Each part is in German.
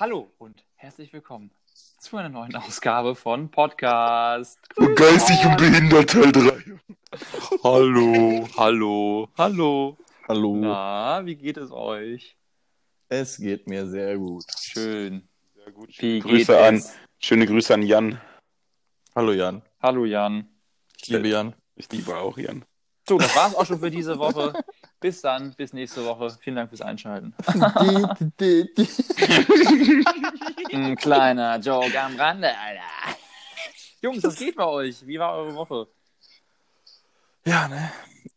Hallo und herzlich willkommen zu einer neuen Ausgabe von Podcast. Geistig und behindert Teil 3. Hallo, hallo, hallo. Hallo. Na, wie geht es euch? Es geht mir sehr gut. Schön. Sehr gut. Wie Grüße geht an, es? schöne Grüße an Jan. Hallo Jan. Hallo Jan. Ich liebe Jan. Ich liebe auch Jan. So, das war's auch schon für diese Woche. Bis dann, bis nächste Woche. Vielen Dank fürs Einschalten. Ein kleiner Joke am Rande, Alter. Jungs, was geht bei euch? Wie war eure Woche? Ja, ne?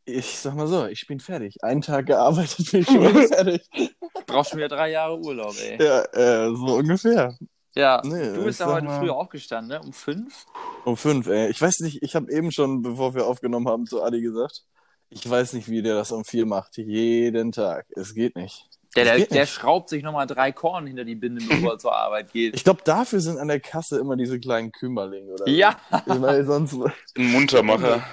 Ich sag mal so, ich bin fertig. Einen Tag gearbeitet, bin ich schon fertig. Brauchst schon wieder drei Jahre Urlaub, ey. Ja, äh, so ungefähr. Ja, Nee, du bist ja heute mal- früher aufgestanden, ne? Um fünf? Um fünf, ey. Ich weiß nicht, ich habe eben schon, bevor wir aufgenommen haben, zu Adi gesagt, ich weiß nicht, wie der das um vier macht. Jeden Tag. Es geht nicht. Der, der, geht der nicht. schraubt sich nochmal drei Korn hinter die Binde, bevor er zur Arbeit geht. Ich glaube, dafür sind an der Kasse immer diese kleinen Kümmerlinge, oder? Ja, so. Weil sonst. Ein Muntermacher.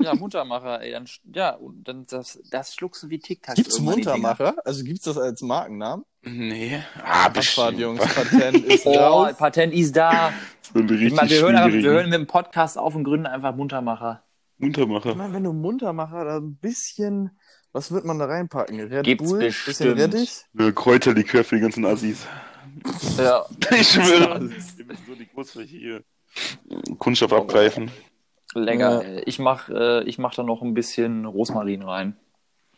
ja, Muntermacher, ey. Dann, ja, und dann das, das schluckst du wie Tic-Tac. Gibt's. Muntermacher? Also gibt's das als Markennamen? Nee. Ah, Abfahrt. Jungs. Patent ist Oh, raus. Patent ist da. Ich meine, wir, hören, wir hören mit dem Podcast auf und gründen einfach Muntermacher. Muntermacher. Ich meine, wenn du Muntermacher da ein bisschen, was wird man da reinpacken? Red Gibt's Bull, bestimmt. bisschen Rettich? Kräuterlikör für die ganzen Assis. Ja. Ich schwöre. Wir müssen so die Großfläche hier. Kunststoff abgreifen. Lecker. Ja. ey. Ich mach, äh, ich mach da noch ein bisschen Rosmarin rein.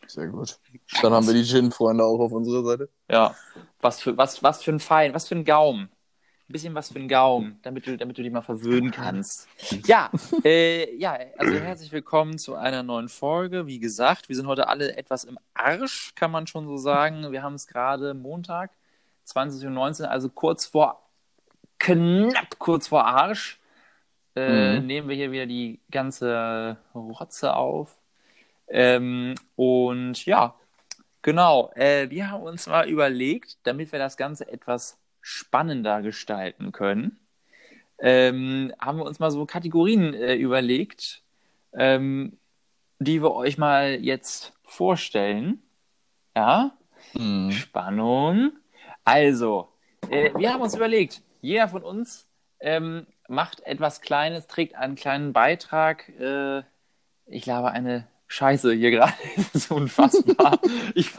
Sehr gut. Dann haben wir die Gin-Freunde auch auf unserer Seite. Ja. Was für, was, was für ein Fein, was für ein Gaumen. Ein bisschen was für ein Gaumen, damit du, damit du dich mal verwöhnen kannst. Ja, äh, ja, also herzlich willkommen zu einer neuen Folge. Wie gesagt, wir sind heute alle etwas im Arsch, kann man schon so sagen. Wir haben es gerade Montag, 20.19 Uhr, also kurz vor, knapp kurz vor Arsch, äh, Mhm. nehmen wir hier wieder die ganze Rotze auf. Ähm, und ja, genau. Äh, wir haben uns mal überlegt, damit wir das Ganze etwas spannender gestalten können, ähm, haben wir uns mal so Kategorien äh, überlegt, ähm, die wir euch mal jetzt vorstellen. Ja, Mhm. Spannung. Also, äh, wir haben uns überlegt, jeder von uns ähm, macht etwas Kleines, trägt einen kleinen Beitrag. Äh, ich glaube, eine Scheiße hier gerade. Das ist unfassbar. ich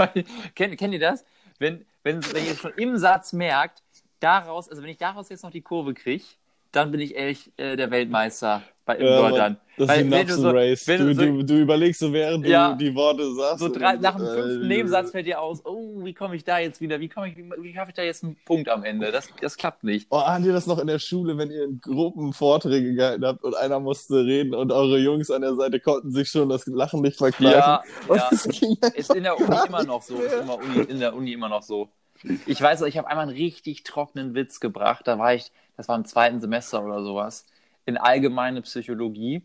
kennt, kennt ihr das? Wenn, wenn, wenn ihr schon im Satz merkt, daraus, also wenn ich daraus jetzt noch die Kurve kriege, dann bin ich ehrlich äh, der Weltmeister bei im Ja, Wörtern. Das Weil ist ein du so- Race. Du, so- du, du überlegst so, während Ja. du die Worte sagst. So drei, und, nach dem äh, fünften Nebensatz fällt dir aus, oh, wie komme ich da jetzt wieder? Wie komme ich, wie, wie schaffe ich da jetzt einen Punkt am Ende? Das, das klappt nicht. Oh, habt ihr das noch in der Schule, wenn ihr in Gruppen Vorträge gehalten habt und einer musste reden und eure Jungs an der Seite konnten sich schon das Lachen nicht verkneifen? Ja, ja. Ist in der Uni immer noch so. Ist immer Uni, in der Uni immer noch so. Ich weiß, ich habe einmal einen richtig trockenen Witz gebracht. Da war ich, das war im zweiten Semester oder sowas, in allgemeine Psychologie.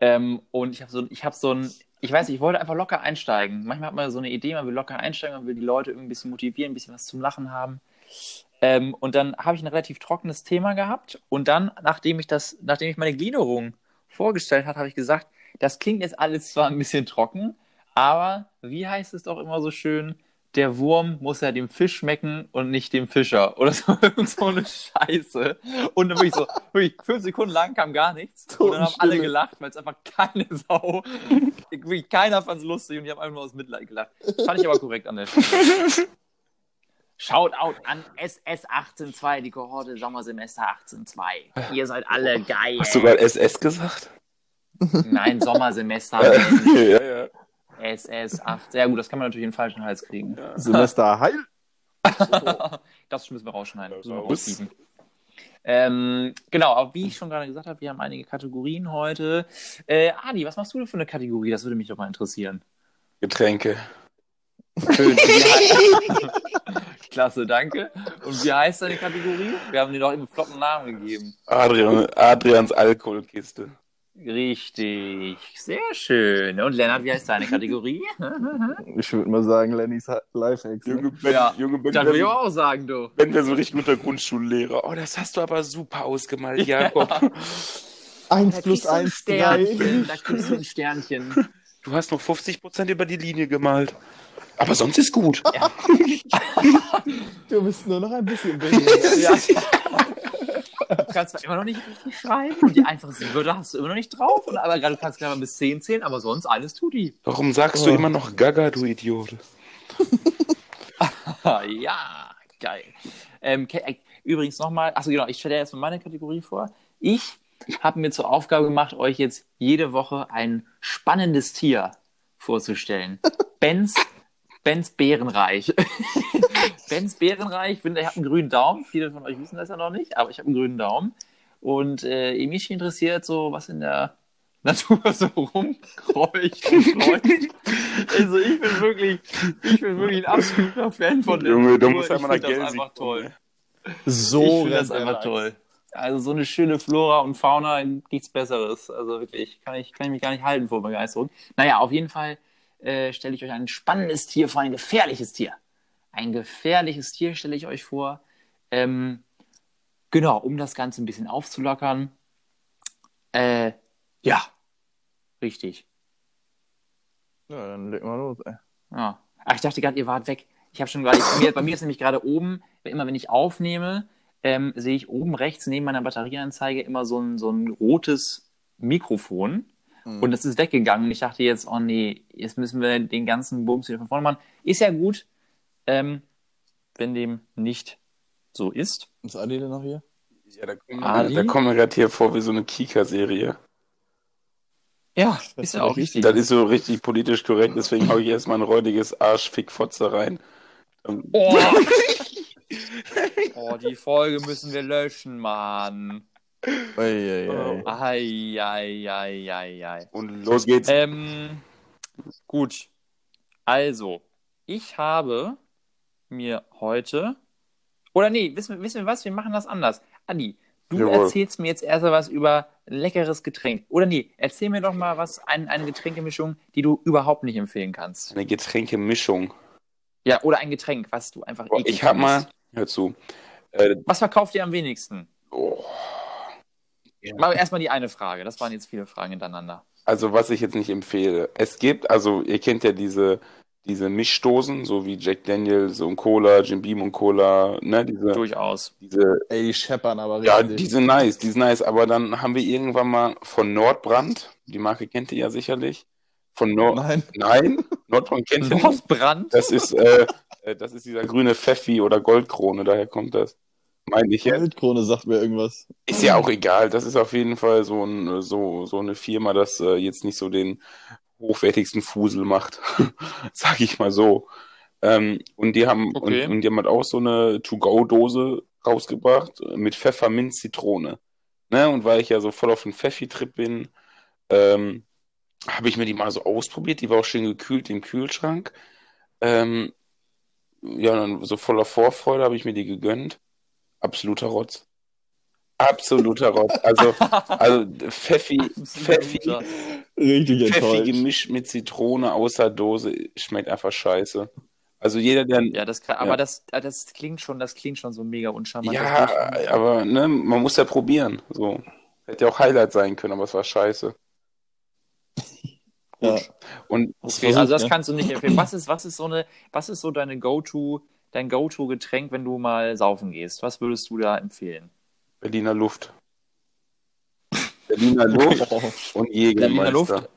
Ähm, und ich habe so, ich so ein, ich weiß ich wollte einfach locker einsteigen. Manchmal hat man so eine Idee, man will locker einsteigen, man will die Leute irgendwie ein bisschen motivieren, ein bisschen was zum Lachen haben. Ähm, und dann habe ich ein relativ trockenes Thema gehabt. Und dann, nachdem ich das, nachdem ich meine Gliederung vorgestellt habe, habe ich gesagt, das klingt jetzt alles zwar ein bisschen trocken, aber wie heißt es doch immer so schön? Der Wurm muss ja dem Fisch schmecken und nicht dem Fischer. Oder so, so eine Scheiße. Und dann wirklich so, wirklich fünf Sekunden lang kam gar nichts. Und dann haben alle gelacht, weil es einfach keine Sau, wirklich keiner fand es lustig und die haben einfach nur aus Mitleid gelacht. Fand ich aber korrekt an der Stelle. Shoutout an SS182, die Kohorte Sommersemester 18.2. Ihr seid alle geil. Hast du gerade SS gesagt? Nein, Sommersemester. ja, ja. SS8. Sehr gut, das kann man natürlich in den falschen Hals kriegen. Semester heil. Das müssen wir rausschneiden. Das müssen wir. Ähm, genau, aber wie ich schon gerade gesagt habe, wir haben einige Kategorien heute. Äh, Adi, was machst du denn für eine Kategorie? Das würde mich doch mal interessieren. Getränke. Schön. Klasse, danke. Und wie heißt deine Kategorie? Wir haben dir doch einen flotten Namen gegeben. Adrian, Adrians Alkoholkiste. Richtig, sehr schön. Und Lennart, wie heißt deine Kategorie? Ich würde mal sagen, Lennys Lifehacks. Ne? Junge, Ben, Ja, Junge, Ben, Das würde ich auch sagen, du. Ben wäre so richtig guter Grundschullehrer. Oh, das hast du aber super ausgemalt, Jakob. Eins Da plus eins, drei. Sternchen. Da kriegst du ein Sternchen. Du hast noch 50% über die Linie gemalt. Aber sonst ist gut. Du bist nur noch ein bisschen behindert. Ja. Du kannst zwar immer noch nicht richtig schreiben und die einfachsten Wörter hast du immer noch nicht drauf, und, aber gerade du kannst gerade mal bis 10 zählen, aber sonst alles tut die. Warum sagst du Oh. immer noch Gaga, du Idiot? Ja, geil. Ähm, äh, übrigens nochmal, achso genau, ich stelle jetzt mal meine Kategorie vor. Ich habe mir zur Aufgabe gemacht, euch jetzt jede Woche ein spannendes Tier vorzustellen. Benz, Benz Bärenreich. Benz Bärenreich, ich, bin- ich habe einen grünen Daumen. Viele von euch wissen das ja noch nicht, aber ich habe einen grünen Daumen. Und äh, mich interessiert so, was in der Natur so rumkreucht und läuft. Also ich bin wirklich, ich bin wirklich ein absoluter Fan von der Junge, du Natur. musst einmal ich nach finde das einfach toll. So ich finde das einfach toll. Also so eine schöne Flora und Fauna, nichts Besseres. Also wirklich, kann ich, kann ich mich gar nicht halten vor Begeisterung. Naja, auf jeden Fall äh, stelle ich euch ein spannendes Tier vor, ein gefährliches Tier. Ein gefährliches Tier stelle ich euch vor. Ähm, genau, um das Ganze ein bisschen aufzulockern. Äh, ja, richtig. Ja, dann leg mal los, ey. Ja. Ach, ich dachte gerade, ihr wart weg. Ich habe schon gerade, bei mir, bei mir ist nämlich gerade oben, immer wenn ich aufnehme, ähm, sehe ich oben rechts neben meiner Batterieanzeige immer so ein, so ein rotes Mikrofon. Mhm. Und das ist weggegangen. Ich dachte jetzt, oh nee, jetzt müssen wir den ganzen Bums wieder von vorne machen. Ist ja gut, ähm, wenn dem nicht so ist. Ist Adi denn noch hier? Ja, da kommen, Ali? da kommen wir gerade hier vor wie so eine Kika-Serie. Ja, Das ist ja auch richtig. Das ist so richtig politisch korrekt, deswegen hau ich erstmal ein räudiges Arschfick-Fotze rein. Ähm, Oh. oh, die Folge müssen wir löschen, Mann. Ei, ei, Oh. ei. Ei, ei. Und los geht's. Ähm, gut. Also, ich habe mir heute. Oder nee, wissen wir, wissen wir was? Wir machen das anders. Adi, du Jawohl. erzählst mir jetzt erst mal was über leckeres Getränk. Oder nee, erzähl mir doch mal was, ein, eine Getränkemischung, die du überhaupt nicht empfehlen kannst. Eine Getränkemischung. Ja, oder ein Getränk, was du einfach Boah, ich hab mal, hör zu. Äh, Was verkauft ihr am wenigsten? oh, Mal erstmal die eine Frage. Das waren jetzt viele Fragen hintereinander. also was ich jetzt nicht empfehle. Es gibt, also ihr kennt ja diese, diese Mischdosen, so wie Jack Daniels und Cola, Jim Beam und Cola, ne, diese, Durchaus. diese Ey, die scheppern aber Ja, richtig. die sind nice, die sind nice. Aber dann haben wir irgendwann mal von Nordbrand, die Marke kennt ihr ja sicherlich. Von Nord. Nein. Nein, Nordbrand kennt ihr nicht. Nordbrand? Das ist, äh, äh, das ist dieser grüne Pfeffi oder Goldkrone, daher kommt das. Meine ich jetzt. Goldkrone sagt mir irgendwas. Ist ja auch egal. Das ist auf jeden Fall so, ein, so, so eine Firma, das äh, jetzt nicht so den hochwertigsten Fusel macht. Sag ich mal so. Ähm, und die haben, Okay. und, und die haben halt auch so eine To-Go-Dose rausgebracht mit Pfefferminz Zitrone. Ne? Und weil ich ja so voll auf den Pfeffi-Trip bin, ähm, habe ich mir die mal so ausprobiert. Die war auch schön gekühlt im Kühlschrank. Ähm, ja, dann so voller Vorfreude habe ich mir die gegönnt. Absoluter Rotz. Absoluter Rotz. Also, also Pfeffi, Pfeffi, Richtig Pfeffi enttäuscht. gemischt mit Zitrone aus der Dose schmeckt einfach scheiße. Also jeder, der Ja, das kann, aber Ja. das, äh, das klingt schon, das klingt schon so mega uncharmant. ja, aber ne, man muss ja probieren. So. Hätte ja auch Highlight sein können, aber es war scheiße. Ja. Und Okay, also das ne? kannst du nicht empfehlen. Was ist, was ist so eine, was ist so deine Go-To, dein Go-To-Getränk, wenn du mal saufen gehst? Was würdest du da empfehlen? Berliner Luft. Berliner Luft Oh, und Jägermeister. Berliner Luft?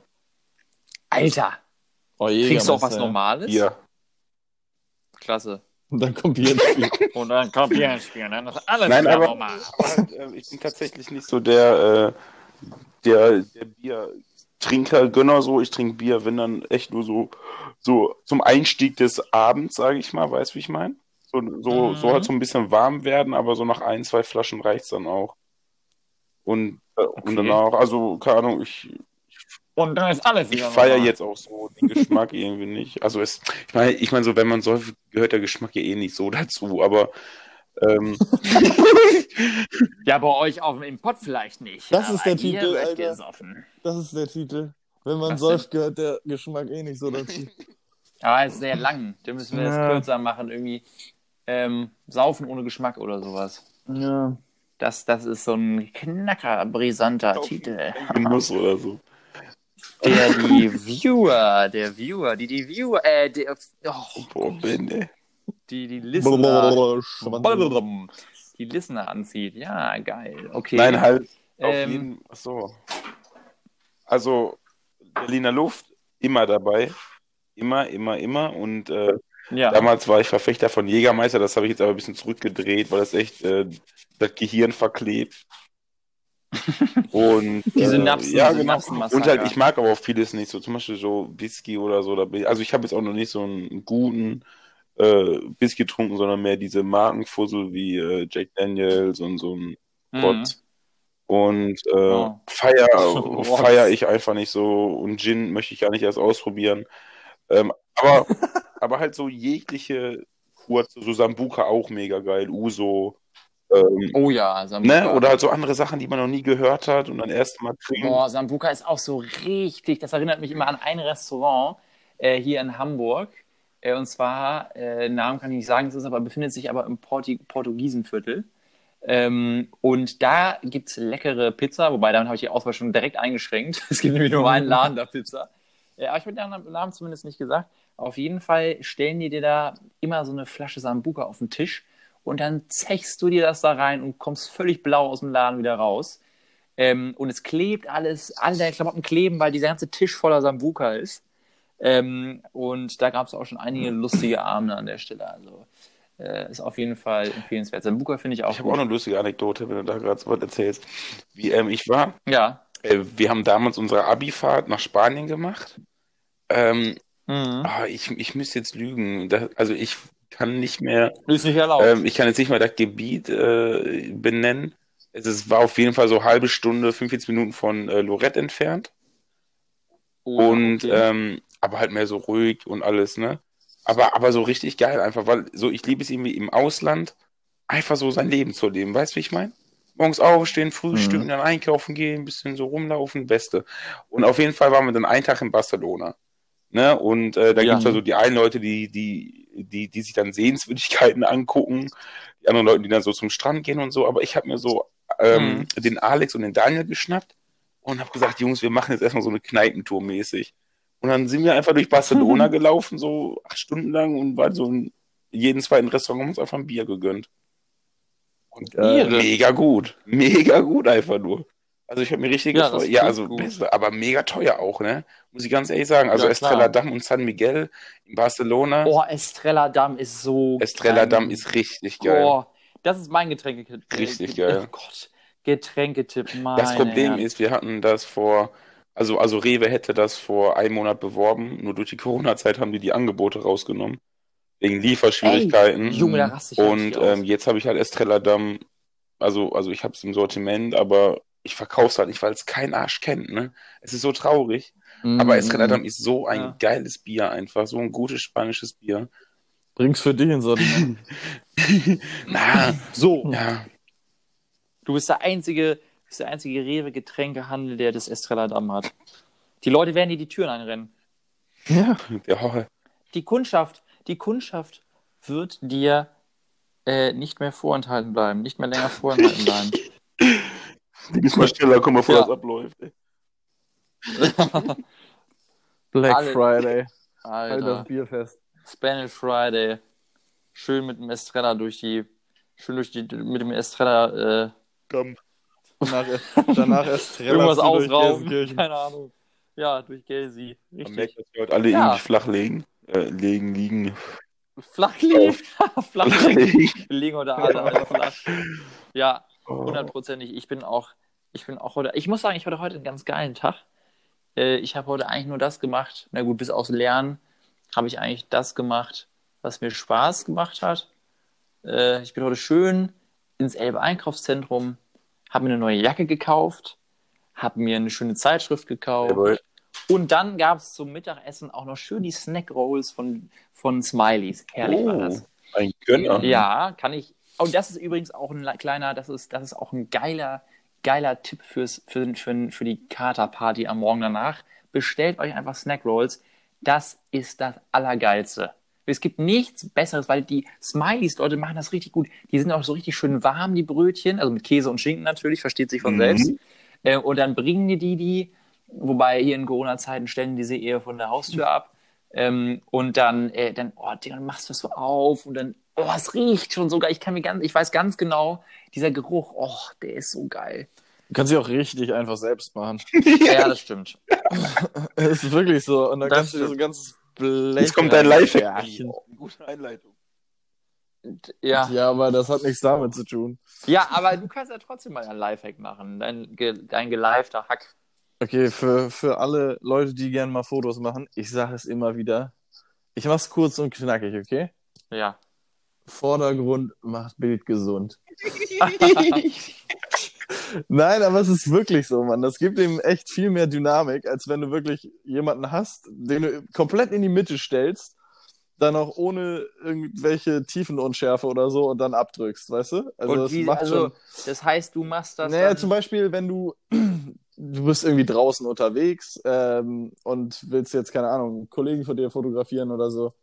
Alter, oh kriegst du auch was ja. Normales? Bier. Klasse. Und dann kommt Bier ins Spiel. Und dann kommt Bier ins Spiel, ne? Das ist alles Nein, aber normal. ich bin tatsächlich nicht so der, äh, der, der Biertrinker, Gönner so. Ich trinke Bier, wenn dann echt nur so, so zum Einstieg des Abends, sage ich mal, weißt du, wie ich meine? So, so, Mhm. so halt so ein bisschen warm werden, aber so nach ein, zwei Flaschen reicht's dann auch. Und, äh, Okay. und danach, also, keine Ahnung, ich, Und dann ist alles ich feiere jetzt auch so den Geschmack irgendwie nicht. Also es, ich meine, ich meine so, wenn man säuft, gehört der Geschmack ja eh nicht so dazu, aber ähm, Ja, bei euch auf dem Pott vielleicht nicht. Das ist der Titel, Alter. gesoffen. Das ist der Titel. Wenn man säuft, gehört der Geschmack eh nicht so dazu. Aber es ist sehr lang. Da müssen wir das Ja. kürzer machen. Irgendwie ähm, saufen ohne Geschmack oder sowas. Ja. Das, das ist so ein knacker, brisanter Titel. Genuss oder so. Der, die Viewer, der Viewer, die, die Viewer, äh, der, oh, Boah, Ben, ey. Die, die Listener, die Listener anzieht. Ja, geil. Okay. Nein, halt Ähm, jeden so. Also, Berliner Luft, immer dabei. Immer, immer, immer. Und äh, ja. damals war ich Verfechter von Jägermeister, das habe ich jetzt aber ein bisschen zurückgedreht, weil das echt äh, das Gehirn verklebt. Und Die äh, Synapsen, ja, die genau. Synapsenmassaker. Und halt, ich mag aber auch vieles nicht, so zum Beispiel so Whisky oder so. Also ich habe jetzt auch noch nicht so einen guten äh, Whisky getrunken, sondern mehr diese Markenfussel wie äh, Jack Daniels und so ein Mhm. Und äh, Oh. feier, feier ich einfach nicht so. Und Gin möchte ich gar nicht erst ausprobieren. Ähm, aber, aber halt so jegliche kurze, so Sambuka auch mega geil, Uso. Ähm, Oh ja, Sambuka. ne? Oder halt so andere Sachen, die man noch nie gehört hat und dann erst mal trinken. Boah, Sambuka ist auch so richtig. Das erinnert mich immer an ein Restaurant äh, hier in Hamburg. Äh, und zwar, äh, Namen kann ich nicht sagen, es ist aber, befindet sich aber im Porti Portugiesenviertel. Ähm, und da gibt es leckere Pizza, wobei damit habe ich die Auswahl schon direkt eingeschränkt. Es gibt nämlich nur einen Laden der Pizza. Äh, aber ich habe den Namen zumindest nicht gesagt. Auf jeden Fall stellen die dir da immer so eine Flasche Sambuka auf den Tisch und dann zechst du dir das da rein und kommst völlig blau aus dem Laden wieder raus. Ähm, und es klebt alles, alle deine Klamotten kleben, weil dieser ganze Tisch voller Sambuka ist. Ähm, und da gab es auch schon einige lustige Abende an der Stelle. Also äh, ist auf jeden Fall empfehlenswert. Sambuka finde ich auch Ich habe auch eine lustige Anekdote, wenn du da gerade so was erzählst. Wie ähm, ich war, Ja. äh, wir haben damals unsere Abi-Fahrt nach Spanien gemacht. Ähm, Mhm. ah, ich, ich müsste jetzt lügen. Da, also ich kann nicht mehr, Ist nicht erlaubt. ähm, ich kann jetzt nicht mal das Gebiet äh, benennen. Es ist, war auf jeden Fall so halbe Stunde, 45 Minuten von äh, Lorette entfernt. Oh, Und okay. ähm, aber halt mehr so ruhig und alles, ne? Aber, aber so richtig geil einfach, weil so ich liebe es irgendwie im Ausland, einfach so sein Leben zu leben. Weißt du, wie ich meine? Morgens aufstehen, frühstücken, Mhm. dann einkaufen gehen, ein bisschen so rumlaufen, Beste. Und auf jeden Fall waren wir dann einen Tag in Barcelona. Ne? Und äh, da Ja. gibt's ja so die einen Leute, die, die, die, die sich dann Sehenswürdigkeiten angucken, die anderen Leute, die dann so zum Strand gehen und so. Aber ich habe mir so ähm, den Alex und den Daniel geschnappt und habe gesagt, Jungs, wir machen jetzt erstmal so eine Kneipentour mäßig. Und dann sind wir einfach durch Barcelona gelaufen, so acht Stunden lang und waren so in jeden zweiten Restaurant haben uns einfach ein Bier gegönnt. Und Geil. mega gut. Mega gut einfach nur. Also ich habe mir richtig Ja, gefreut. Ja, also beste, aber mega teuer auch, ne? Muss ich ganz ehrlich sagen. Also Ja, Estrella. Damm und San Miguel in Barcelona. Oh, Estrella Damm ist so Estrella geil. Damm ist richtig geil. Oh, das ist mein Getränketipp. Richtig Ge- geil. Oh Gott, Getränketipp, meine Das Problem Herren. ist, wir hatten das vor, also, also Rewe hätte das vor einem Monat beworben, nur durch die Corona-Zeit haben die die Angebote rausgenommen. Wegen Lieferschwierigkeiten. Ey, Junge, da raste ich Und aus. ähm, jetzt habe ich halt Estrella Damm, also, also ich habe es im Sortiment, aber ich verkaufe es halt nicht, weil es kein Arsch kennt, ne? Es ist so traurig. Aber Estrella Damm ist so ein Mhm. Ja. geiles Bier einfach, so ein gutes spanisches Bier. Bring's für dich ins Sortiment. Na, So, ja, du bist der einzige, bist der einzige Rewe-Getränkehandel, der das Estrella Damm hat. Die Leute werden dir die Türen einrennen. ja. der Horror. Die Kundschaft, die Kundschaft wird dir äh, nicht mehr vorenthalten bleiben, nicht mehr länger vorenthalten bleiben. Die müssen mal schneller kommen, bevor Ja. das abläuft. Ey. Black Alle- Friday. Halt Alter. das Bier fest. Spanish Friday. Schön mit dem Estrella durch die, schön durch die, mit dem Estrella, äh, Komm. Danach, danach erst irgendwas ausrauben. Keine Ahnung. Ja, durch Gelsi. Man Richtig. merkt, dass wir heute alle Ja. irgendwie flach legen. Äh, legen, liegen. Flach liegen. Flach liegen. liegen. Wir legen heute alle, alle flach. Ja, Oh. hundertprozentig. Ich bin auch, ich bin auch heute, ich muss sagen, ich hatte heute einen ganz geilen Tag. Äh, ich habe heute eigentlich nur das gemacht. Na gut, bis aufs Lernen habe ich eigentlich das gemacht, was mir Spaß gemacht hat. Äh, ich bin heute schön ins Elbe Einkaufszentrum, habe mir eine neue Jacke gekauft, habe mir eine schöne Zeitschrift gekauft. Jawohl. Und dann gab es zum Mittagessen auch noch schön die Snack Rolls von, von Smileys. Herrlich war Oh, das. ein Gönner. Ja, kann ich. Und das ist übrigens auch ein kleiner, das ist, das ist auch ein geiler, geiler Tipp fürs, für, für, für die Katerparty am Morgen danach. Bestellt euch einfach Snack Rolls. Das ist das Allergeilste. Es gibt nichts Besseres, weil die Smileys, Leute, machen das richtig gut. Die sind auch so richtig schön warm, die Brötchen. Also mit Käse und Schinken natürlich, versteht sich von Mhm. selbst. Äh, und dann bringen die die, die wobei hier in Corona-Zeiten stellen diese Ehe von der Haustür ab. Ähm, und dann, äh, dann, oh, dann machst du es so auf und dann, oh, es riecht schon so geil. Ich kann mir ganz, ich weiß ganz genau, dieser Geruch, oh, der ist so geil. Du kannst sie auch richtig einfach selbst machen. Ja, das stimmt. Es ist wirklich so. Und dann Das kannst du dir so ein ganzes Blech. Jetzt kommt dein Lifehack. reinwerfen. Gute Einleitung. Ja. Ja, aber das hat nichts damit zu tun. ja, aber du kannst ja trotzdem mal ein Lifehack machen. Dein, ge, dein geleifter Hack. Okay, für, für alle Leute, die gerne mal Fotos machen, ich sage es immer wieder. Ich mach's kurz und knackig, okay? Ja. Vordergrund macht Bild gesund. Nein, aber es ist wirklich so, Mann. Das gibt ihm echt viel mehr Dynamik, als wenn du wirklich jemanden hast, den du komplett in die Mitte stellst, dann auch ohne irgendwelche Tiefenunschärfe oder so und dann abdrückst, weißt du? Also und das wie, macht also, schon. das heißt, du machst das. Naja, dann, zum Beispiel, wenn du du bist irgendwie draußen unterwegs ähm, und willst jetzt, keine Ahnung, einen Kollegen von dir fotografieren oder so.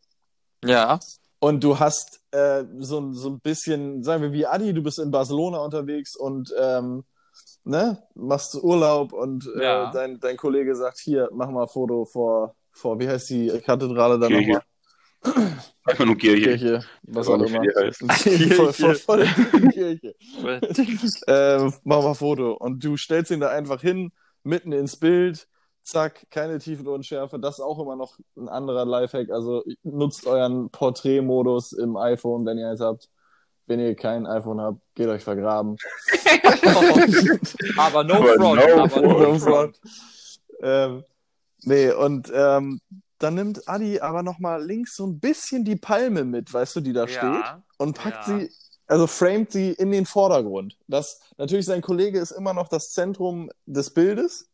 Ja. Und du hast äh, so, so ein bisschen, sagen wir wie Adi, du bist in Barcelona unterwegs und ähm, ne, machst Urlaub und äh, Ja. dein, dein Kollege sagt, hier, mach mal ein Foto vor, vor, wie heißt die Kathedrale da Kirche. nochmal? Einfach nur Kirche. Kirche, was auch immer. heißt. vor, vor, vor der Kirche. äh, mach mal ein Foto. Und du stellst ihn da einfach hin, mitten ins Bild, zack, keine Tiefenunschärfe. Das ist auch immer noch ein anderer Lifehack. Also nutzt euren Porträtmodus im iPhone, wenn ihr eins habt. Wenn ihr kein iPhone habt, geht euch vergraben. aber no Aber front. no aber no front. front. ähm, nee, und ähm, dann nimmt Adi aber nochmal links so ein bisschen die Palme mit, weißt du, die da steht. Ja. und packt Ja. sie, also framet sie in den Vordergrund. Das, natürlich sein Kollege ist immer noch das Zentrum des Bildes,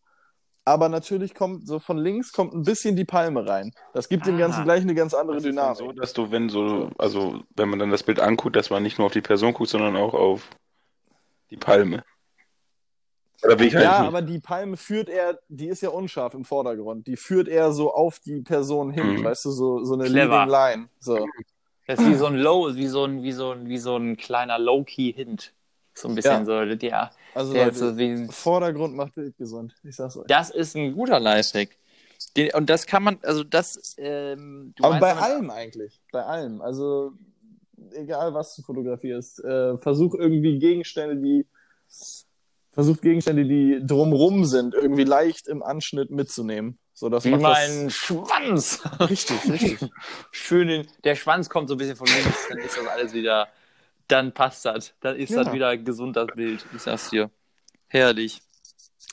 aber natürlich kommt so von links kommt ein bisschen die Palme rein. Das gibt dem Ah. Ganzen gleich eine ganz andere Das ist Dynamik. so, dass du, wenn so, also wenn man dann das Bild anguckt, dass man nicht nur auf die Person guckt, sondern auch auf die Palme. Oder bin ich halt ja, aber die Palme führt er, die ist ja unscharf im Vordergrund. Die führt er so auf die Person hin, Mhm. weißt du, so, so eine Clever. Leading Line. So. Das ist wie so ein Low, wie so ein, wie so ein, wie so ein kleiner Low-Key-Hint. So ein bisschen so, ja. Also Der Leute, so wie Vordergrund macht Bild gesund. Ich sag's euch. das ist ein guter Lifehack. Den, und das kann man, also das, ähm, Aber bei allem eigentlich. Bei allem. Also, egal was du fotografierst, äh, versuch irgendwie Gegenstände, die. Versuch Gegenstände, die drumrum sind, irgendwie leicht im Anschnitt mitzunehmen. So, das Wie mein Schwanz. das richtig, richtig. Schön, in, der Schwanz kommt so ein bisschen von links, dann ist das alles wieder, dann passt das. Dann ist Ja. das wieder gesund, das Bild. Ich sag's dir. Herrlich.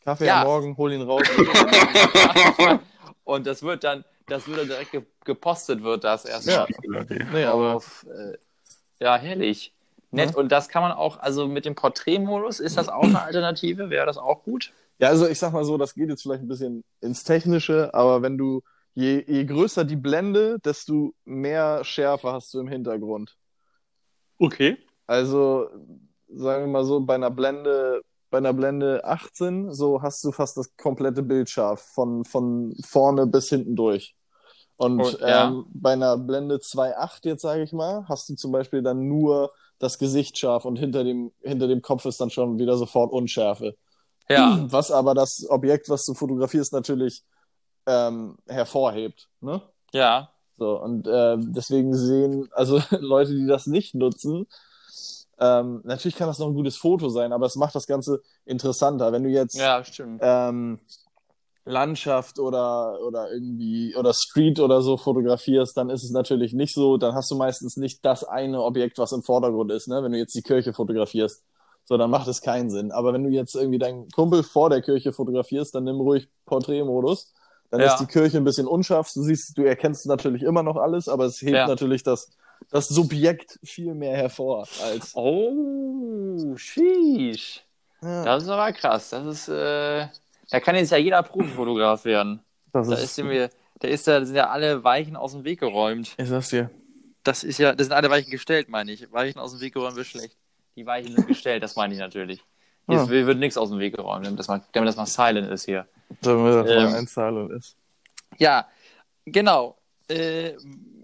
Kaffee Ja. am Morgen, hol ihn raus. Und das wird dann, das wird dann direkt ge gepostet, wird das Ja. erstmal. nee, aber Auf, äh, ja, herrlich. Nett. Und das kann man auch, also mit dem Porträtmodus, ist das auch eine Alternative? Wäre das auch gut? Ja, also ich sag mal so, das geht jetzt vielleicht ein bisschen ins Technische, aber wenn du, je, je größer die Blende, desto mehr Schärfe hast du im Hintergrund. Okay. Also, sagen wir mal so, bei einer Blende, bei einer Blende 18, so hast du fast das komplette Bild scharf, von, von vorne bis hinten durch. Und Und, ja. ähm, bei einer Blende 2.8, jetzt sage ich mal, hast du zum Beispiel dann nur das Gesicht scharf und hinter dem, hinter dem Kopf ist dann schon wieder sofort Unschärfe. Ja. Was aber das Objekt, was du fotografierst, natürlich ähm, hervorhebt. Ne? Ja. So, und äh, deswegen sehen, also Leute, die das nicht nutzen, ähm, natürlich kann das noch ein gutes Foto sein, aber es macht das Ganze interessanter. Wenn du jetzt Ja, ähm, Landschaft oder, oder irgendwie oder Street oder so fotografierst, dann ist es natürlich nicht so, dann hast du meistens nicht das eine Objekt, was im Vordergrund ist, ne? Wenn du jetzt die Kirche fotografierst. So, dann macht es keinen Sinn. Aber wenn du jetzt irgendwie deinen Kumpel vor der Kirche fotografierst, dann nimm ruhig Porträtmodus. Dann Ja. ist die Kirche ein bisschen unscharf. Du siehst, du erkennst natürlich immer noch alles, aber es hebt Ja. natürlich das, das Subjekt viel mehr hervor als. Oh, sheesh. Ja, Das ist aber krass. Das ist, äh, da kann jetzt ja jeder Profifotograf werden. das Da ist mir, da ist da sind ja alle Weichen aus dem Weg geräumt. ich sag's dir. Das ist ja, das sind alle Weichen gestellt, meine ich. Weichen aus dem Weg geräumt wird schlecht. Die Weichen sind gestellt, das meine ich natürlich. Hier Ah. ist- wird nichts aus dem Weg geräumt, damit das mal, damit das mal silent ist hier. Damit das Ähm. mal ein Silent ist. Ja, genau. Äh,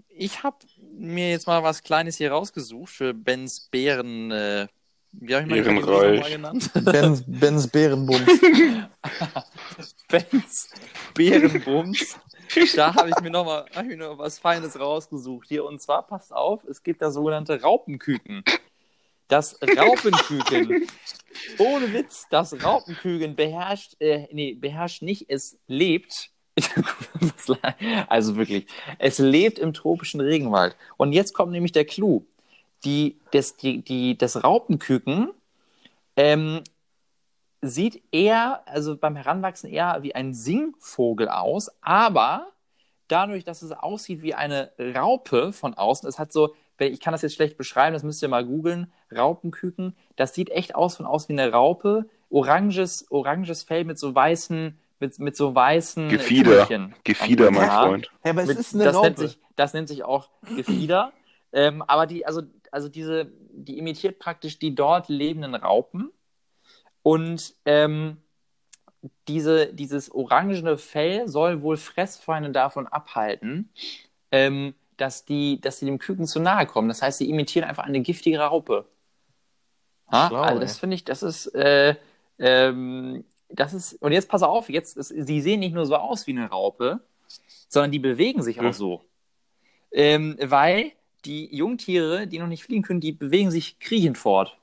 ich habe mir jetzt mal was Kleines hier rausgesucht für Bens Bären. Äh, wie habe ich mal Bärenreich. genannt? Benz, Benz Bärenbund. Benz Bärenbums. Da habe ich mir noch mal hab ich mir noch was Feines rausgesucht hier. Und zwar, passt auf, es gibt da sogenannte Raupenküken. Das Raupenküken, ohne Witz, das Raupenküken beherrscht, äh, nee, beherrscht nicht, es lebt. also wirklich, es lebt im tropischen Regenwald. Und jetzt kommt nämlich der Clou. Die, das, die, die, das Raupenküken ähm, sieht eher, also beim Heranwachsen eher wie ein Singvogel aus, aber dadurch, dass es aussieht wie eine Raupe von außen, es hat so, ich kann das jetzt schlecht beschreiben, das müsst ihr mal googeln, Raupenküken, das sieht echt aus von aus wie eine Raupe, oranges, oranges Fell mit so weißen, mit, mit so weißen Gefieder, Tüllchen. Gefieder, mein Ja. Freund. Ja, aber es Mit, ist eine das, Raupe. nennt sich, das nennt sich auch Gefieder. ähm, aber die, also, also diese, die imitiert praktisch die dort lebenden Raupen. Und ähm, diese, dieses orangene Fell soll wohl Fressfeinde davon abhalten, ähm, dass, die, dass sie dem Küken zu nahe kommen. Das heißt, sie imitieren einfach eine giftige Raupe. Ha? Schlau, also das finde ich, das ist, äh, ähm, das ist, und jetzt pass auf, jetzt, ist, sie sehen nicht nur so aus wie eine Raupe, sondern die bewegen sich Hm. auch so. Ähm, weil die Jungtiere, die noch nicht fliegen können, die bewegen sich kriechend fort.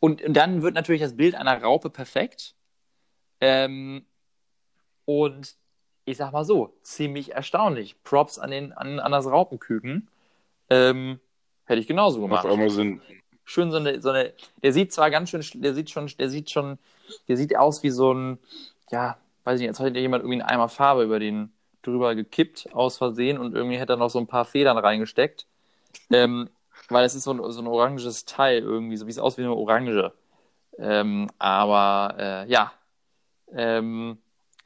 Und dann wird natürlich das Bild einer Raupe perfekt. Ähm, und ich sag mal so, ziemlich erstaunlich. Props an, den, an, an das Raupenküken. Ähm, hätte ich genauso gemacht Auf einmal sind schön so eine, so eine, der sieht zwar ganz schön, sch- der sieht schon, der sieht schon, der sieht aus wie so ein, ja, weiß ich nicht, als hätte jemand irgendwie einen Eimer Farbe über den drüber gekippt, aus Versehen und irgendwie hätte er noch so ein paar Federn reingesteckt. Ähm, weil es ist so ein, so ein oranges Teil irgendwie, so wie es aussieht wie eine Orange. Ähm, aber äh, ja. Ähm,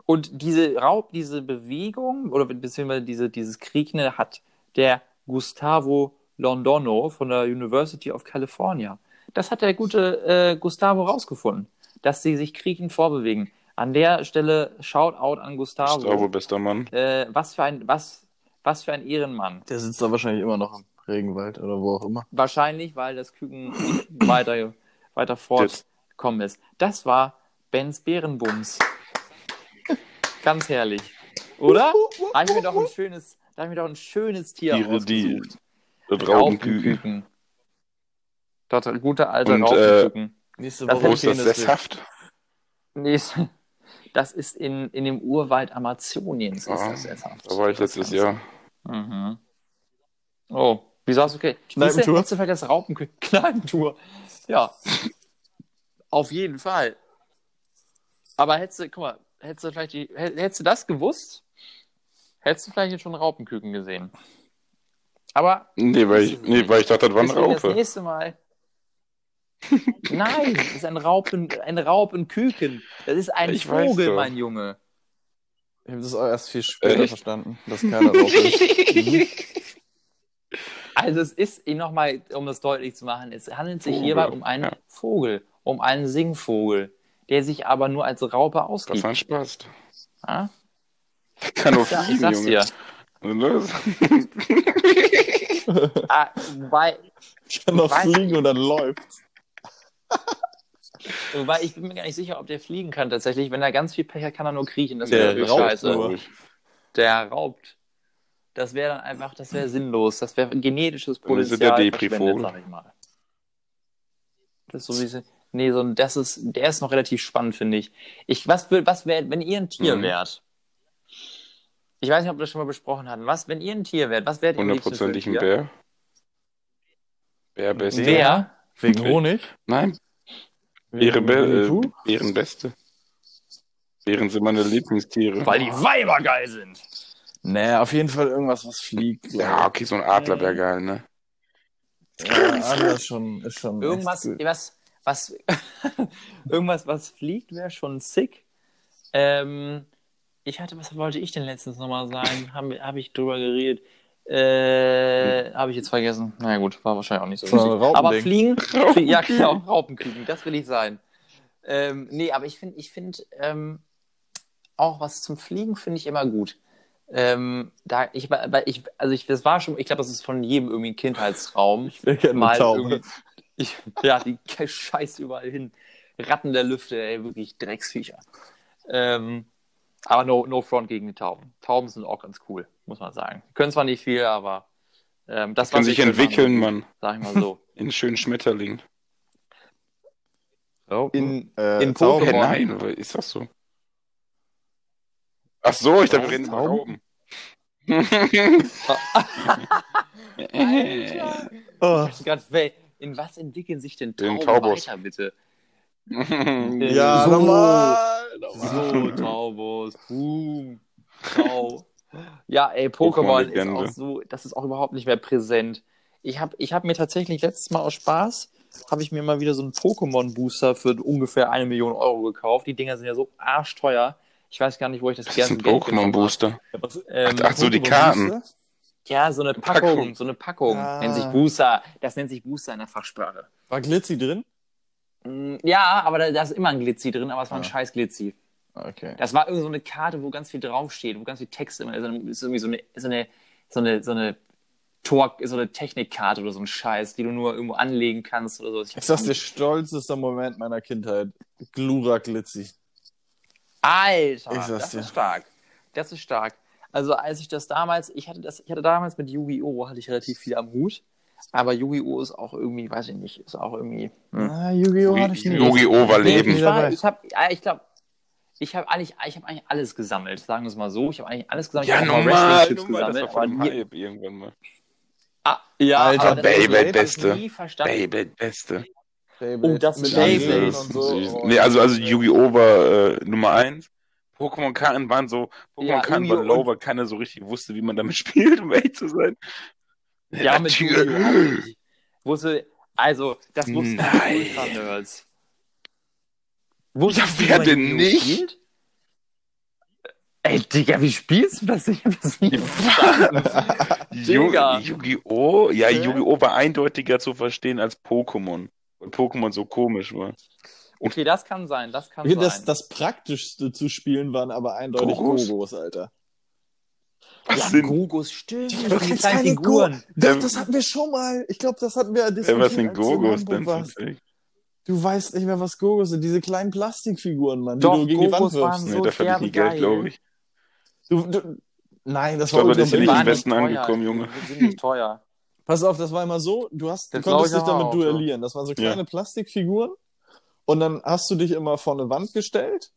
und diese Raub, diese Bewegung, oder beziehungsweise diese, dieses Kriechende hat der Gustavo Londono von der University of California. Das hat der gute äh, Gustavo rausgefunden, dass sie sich kriechend vorbewegen. An der Stelle Shoutout an Gustavo. Gustavo, bester Mann. Äh, was für ein, was, was für ein Ehrenmann. Der sitzt da wahrscheinlich immer noch im Regenwald oder wo auch immer. Wahrscheinlich, weil das Küken weiter, weiter fortgekommen ist. Das war Bens Bärenbums. Ganz herrlich. Oder? Da habe ich mir doch ein schönes, da hab ich mir doch ein schönes Tier Tiere, die-. Das. Raupenküken. Dort ein guter alter Und, äh, Raupenküken. Nächste Das Woche Wo ist das sesshaft? Nee, ist- das ist in, in dem Urwald Amazoniens. Ist Ah, das sesshaft. Da war ich letztes Das Jahr. Mhm. Oh, wieso hast du okay? Kneipentour? Siehst du, das Raupenküken? Kneipentour. Ja. Auf jeden Fall. Aber hättest du, guck mal, hättest du vielleicht die, hätt- hättest du das gewusst, hättest du vielleicht jetzt schon Raupenküken gesehen. Aber Nee, weil ich, nee, weil ich dachte, das war eine deswegen das Raupe. nächste Mal. Nein, das ist ein Raupen, ein Raupenküken. Das ist ein Ich Vogel, mein Junge. Ich habe das auch erst viel später Echt? verstanden, dass keiner Raupe ist. Also es ist, nochmal, um das deutlich zu machen, es handelt sich Vogel, hierbei um einen ja. Vogel, um einen Singvogel, der sich aber nur als Raupe Das ausgibt. war ein Spaß. Ja? Der kann nur Ja, ich fliegen, sag's Junge. dir. Ah, wobei, Kann noch Weiß- fliegen und dann läuft's. wobei, ich bin mir gar nicht sicher, ob der fliegen kann tatsächlich. Wenn er ganz viel Pech hat, kann er nur kriechen. Das Der wäre raubt scheiße. nur. Der raubt. Das wäre dann einfach, das wäre sinnlos. Das wäre genetisches Dann ist er Potenzial der Depri-Vogel. verschwendet, sag ich mal. Das ist so wie sie, nee, so ein, das ist, der ist noch relativ spannend, finde ich. Ich, was will, was wäre, wenn ihr ein Tier Mhm. wärt? Ich weiß nicht, ob wir das schon mal besprochen hatten. Was, wenn ihr ein Tier wärt, was wärt ihr Hundertprozentig ein? Bär. Bär beste. Wer? Wegen. Honig? Nein, Wegen Winnie äh, Pooh? Bären beste. Bären sind meine Lieblingstiere. Weil die Weiber geil sind. Nee, auf jeden Fall irgendwas, was fliegt. Ja, okay, so ein Adler wäre geil, ne? Ja, Adler ist schon, ist schon Irgendwas, was, was, irgendwas, was fliegt, wäre schon sick. Ähm, ich hatte, was wollte ich denn letztens nochmal sagen? Habe hab ich drüber geredet. Äh, habe ich jetzt vergessen. Na gut, war wahrscheinlich auch nicht so wichtig. Raupending. Aber fliegen, flie ja genau, Raupenküken, das will ich sein. Ähm, nee, aber ich finde, ich finde, ähm, auch was zum Fliegen finde ich immer gut. Ähm, da, ich, ich, also ich, das war schon, ich glaube, das ist von jedem irgendwie ein Kindheitstraum. Ich will gerne mal Taube. Ich, ja, die scheiß überall hin. Ratten der Lüfte, ey, wirklich Drecksviecher. Ähm, aber no, no front gegen die Tauben. Tauben sind auch ganz cool, muss man sagen. Die können zwar nicht viel, aber ähm, das was sich ich entwickeln, machen, Mann. Sag ich mal so. In schönen Schmetterling. In, Äh, in Pokémon. nein, ist das so? Ach so, ich dachte, wir reden über Tauben? Alter. Oh. Ich grad, wel- in was entwickeln sich denn Tauben Taubos. weiter, bitte? Ja, so, normal. So, Taubos. Boom. Tau. Ja, ey, Pokémon ist auch so, das ist auch überhaupt nicht mehr präsent. Ich habe ich hab mir tatsächlich letztes Mal aus Spaß, habe ich mir mal wieder so einen Pokémon-Booster für ungefähr eine Million Euro gekauft. Die Dinger sind ja so arschteuer. Ich weiß gar nicht, wo ich das Das ist ganze ein Geld. Pokémon-Booster. Ähm, Ach so, die Karten. Ja, so eine Packung, Packung. so eine Packung. Ah. Nennt sich Booster. Das nennt sich Booster in der Fachsprache. War Glitzy drin? Mm, Ja, aber da, da ist immer ein Glitzy drin, aber es war ein Ah. scheiß Glitzy. Okay. Das war irgendwie so eine Karte, wo ganz viel draufsteht, wo ganz viel Text immer ist. Das ist irgendwie so eine, so eine, so eine, so eine Tor, so eine Technikkarte oder so ein Scheiß, die du nur irgendwo anlegen kannst oder so. Ich Ich sag's dir, stolzester Moment meiner Kindheit. Glurak Glitzy. Alter, das dir. ist stark. Das ist stark. Also als ich das damals, ich hatte das, ich hatte damals mit Yu-Gi-Oh! hatte ich relativ viel am Hut. Aber Yu-Gi-Oh! ist auch irgendwie, weiß ich nicht, ist auch irgendwie. Hm. Ah, Yu-Gi-Oh! hatte ich nie. Yu-Gi-Oh! war Leben. ich war, ich habe, ich glaube, ich habe eigentlich, ich habe eigentlich alles gesammelt, sagen wir es mal so. Ich habe eigentlich alles gesammelt. Ja, ich hab auch mal normal, normal, das war nie, Hype irgendwann mal. ah, ja, Alter, Beyblade hab Beste. Nie verstanden. Beyblade, beste. Beyblade. Oh, das Mit Beyblade. So. Nee, also, also Yu-Gi-Oh! war äh, Nummer eins. Pokémon-Karten waren so, Ja, Pokémon-Karten Yu-Gi-Oh! waren low, weil keiner so richtig wusste, wie man damit spielt, um ehrlich zu sein. Ja, mit Yu-Gi-Oh! nicht. Wusste, also, das wussten Nein. die Ultra-Nerds. Ja, wer denn nicht? spielt? Ey, Digga, wie spielst du das? Ich hab das nie Yu- Digga. Yu-Gi-Oh! Ja? Yu-Gi-Oh! war eindeutiger zu verstehen als Pokémon. Weil Pokémon so komisch war. Okay, das kann sein, das kann Okay, sein. das, das praktischste zu spielen waren aber eindeutig Gogos? Gogos, Alter. Was ja, sind Gogos, stimmt. Du Die kennst kleinen keine Figuren. Doch, Ähm, das hatten wir schon mal. Ich glaube, das hatten wir diskutiert. was sind Gogos denn? zufällig? Du weißt nicht mehr, was Gogos sind. Diese kleinen Plastikfiguren, Mann, die Doch, du gegen die Wand Gogos wirfst. waren Nee, so dafür habe ich nie Geld, glaube ich. Du, du, nein, das Ich war glaube, das ist nicht im Westen teuer. angekommen, Junge. Die sind nicht teuer. Pass auf, das war immer so, du, hast, du Das konntest dich ich damit auch, duellieren. Das waren so kleine Ja. Plastikfiguren und dann hast du dich immer vor eine Wand gestellt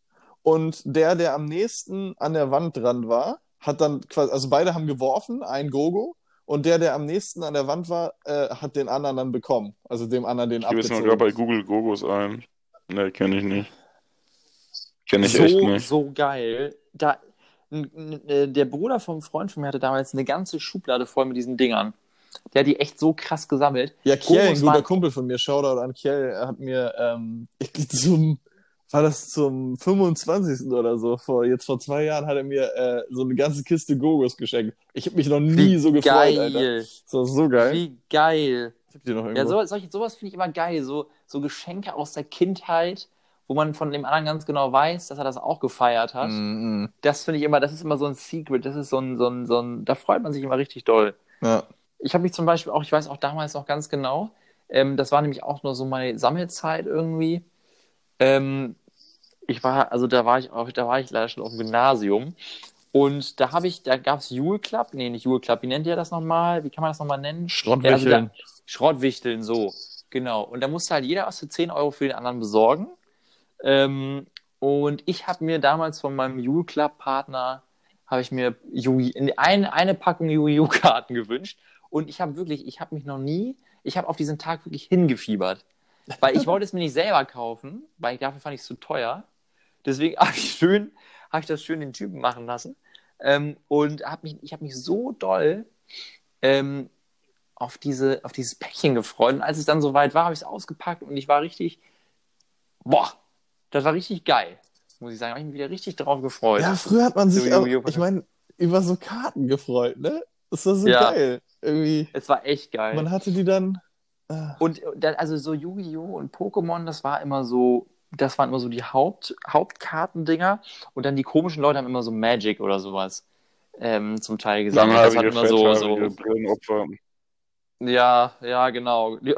und der, der am nächsten an der Wand dran war, hat dann quasi, also beide haben geworfen, ein Gogo und der, der am nächsten an der Wand war, äh, hat den anderen dann bekommen. Also dem anderen den Ich gebe jetzt mal abgezogen. gerade bei Google Gogos ein. Ne, kenne ich nicht. Kenne ich so, echt nicht. so geil. Da, n- n- äh, der Bruder vom Freund von mir hatte damals eine ganze Schublade voll mit diesen Dingern. Der hat die echt so krass gesammelt. Ja, Kjell, ein guter Kumpel von mir, Shoutout an er hat mir ähm, zum, war das zum 25. oder so, vor, jetzt vor zwei Jahren hat er mir äh, so eine ganze Kiste Gogos geschenkt. Ich habe mich noch nie so gefreut, Alter. geil. Das war so geil. Wie geil. Ich hab die noch irgendwo. Ja, so, solche, sowas finde ich immer geil. So, so Geschenke aus der Kindheit, wo man von dem anderen ganz genau weiß, dass er das auch gefeiert hat. Mm, mm. Das finde ich immer, das ist immer so ein Secret. Das ist so ein, so ein, so ein, da freut man sich immer richtig doll. Ja. Ich habe mich zum Beispiel auch, ich weiß auch damals noch ganz genau, ähm, das war nämlich auch nur so meine Sammelzeit irgendwie. Ähm, ich war, also da war ich auch, da war ich leider schon auf dem Gymnasium. Und da habe ich, da gab es Jule Club, nee, nicht Jule Club, wie nennt ihr das nochmal? Wie kann man das nochmal nennen? Schrottwichteln. Ja, also da- Schrottwichteln, so. Genau. Und da musste halt jeder was für 10 Euro für den anderen besorgen. Ähm, und ich habe mir damals von meinem Jule Club Partner, habe ich mir Yu- eine, eine Packung Yu-Gi-Oh! Karten gewünscht. Und ich habe wirklich, ich habe mich noch nie, ich habe auf diesen Tag wirklich hingefiebert. Weil ich wollte es mir nicht selber kaufen, weil ich, dafür fand ich es zu teuer. Deswegen habe ich schön, habe ich das schön den Typen machen lassen. Ähm, und hab mich, ich habe mich so doll ähm, auf, diese, auf dieses Päckchen gefreut. Und als es dann soweit war, habe ich es ausgepackt und ich war richtig, boah, das war richtig geil. Muss ich sagen, habe ich mich wieder richtig drauf gefreut. Ja, früher hat man sich So auch, ich meine, über so Karten gefreut, ne? Das war so Ja. geil. Irgendwie, Es war echt geil. man hatte die dann. Ah. Und dann, also so Yu-Gi-Oh! und Pokémon, das war immer so, das waren immer so die Haupt, Hauptkartendinger. Und dann die komischen Leute haben immer so Magic oder sowas ähm, zum Teil gesammelt. Das hat immer so, so. Ja, ja, genau. ja,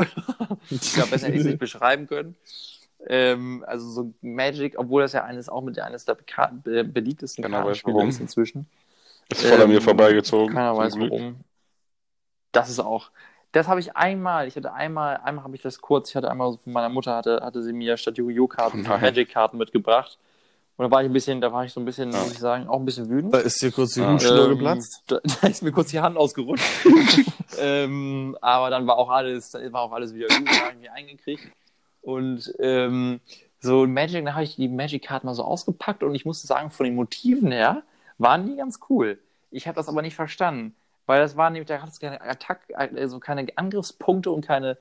besser hätte ich es nicht beschreiben können. Ähm, also so Magic, obwohl das ja eines auch mit eines der beliebtesten weiß Kartenspiele ist inzwischen. Ist voll an mir Ähm, vorbeigezogen. Keiner weiß Glück. warum. Das ist auch. Das habe ich einmal, ich hatte einmal, einmal habe ich das kurz, ich hatte einmal so von meiner Mutter, hatte, hatte sie mir statt Yu-Gi-Oh!-Karten Oh. Magic-Karten mitgebracht. Und da war ich ein bisschen, da war ich so ein bisschen, Ja. muss ich sagen, auch ein bisschen wütend. Da ist dir kurz die Ja. Hutschnur Ähm, geplatzt. Da, da ist mir kurz die Hand ausgerutscht. ähm, aber dann war auch alles, dann war auch alles wieder gut, da hab ich mich eingekriegt. Und ähm, so Magic, da habe ich die Magic-Karten mal so ausgepackt und ich musste sagen, von den Motiven her waren die ganz cool. Ich habe das aber nicht verstanden, weil das war nämlich, da hat es keine Attack, also keine Angriffspunkte und keine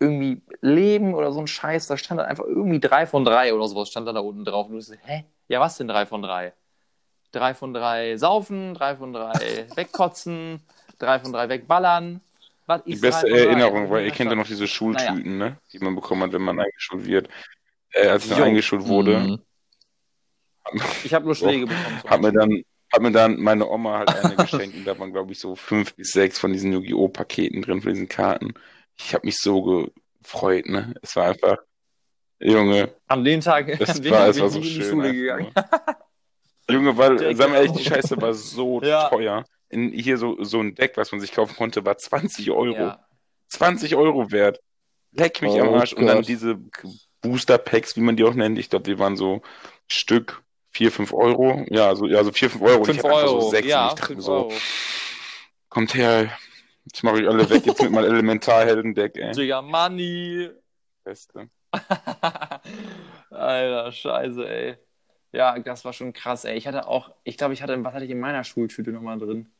irgendwie Leben oder so ein Scheiß. Da stand dann einfach irgendwie drei von drei oder sowas stand dann da unten drauf. Und du so, hä? Ja, was denn drei von drei? Drei von drei saufen, drei von drei wegkotzen, drei von drei wegballern. Was Die ist beste drei von drei? Erinnerung, weil ihr kennt ja noch diese Schultüten, ne? Die man bekommen hat, wenn man eingeschult wird. Äh, als Jo. eingeschult wurde, Mhm. Ich habe nur Schläge bekommen. hat mir dann, hat mir dann meine Oma halt eine geschenkt und da waren, glaube ich, so fünf bis sechs von diesen Yu-Gi-Oh! Paketen drin, von diesen Karten. Ich habe mich so gefreut, ne? Es war einfach, Junge, An den Tag, es an den war, Tag bin ich so in die schön. Schule gegangen. Junge, weil, sagen wir ehrlich, die. Scheiße war so Ja. teuer. In, hier so, so ein Deck, was man sich kaufen konnte, war 20 Euro. Ja. 20 Euro wert. Leck mich am Oh Arsch. Und dann Gott. diese Booster-Packs, wie man die auch nennt. Ich glaube, die waren so Stück 4, 5 Euro. Ja, so, ja, so 4, 5 Euro. Und ich 5 hab einfach Euro. so 6 ja, ich dachte mir 5 so, Euro. kommt her, jetzt mache ich alle weg, jetzt mit meinem Elementarhelden-Deck, ey. Digga, Money. Beste. Alter, scheiße, ey. Ja, das war schon krass, ey. Ich hatte auch, ich glaube, ich hatte, was hatte ich in meiner Schultüte nochmal drin?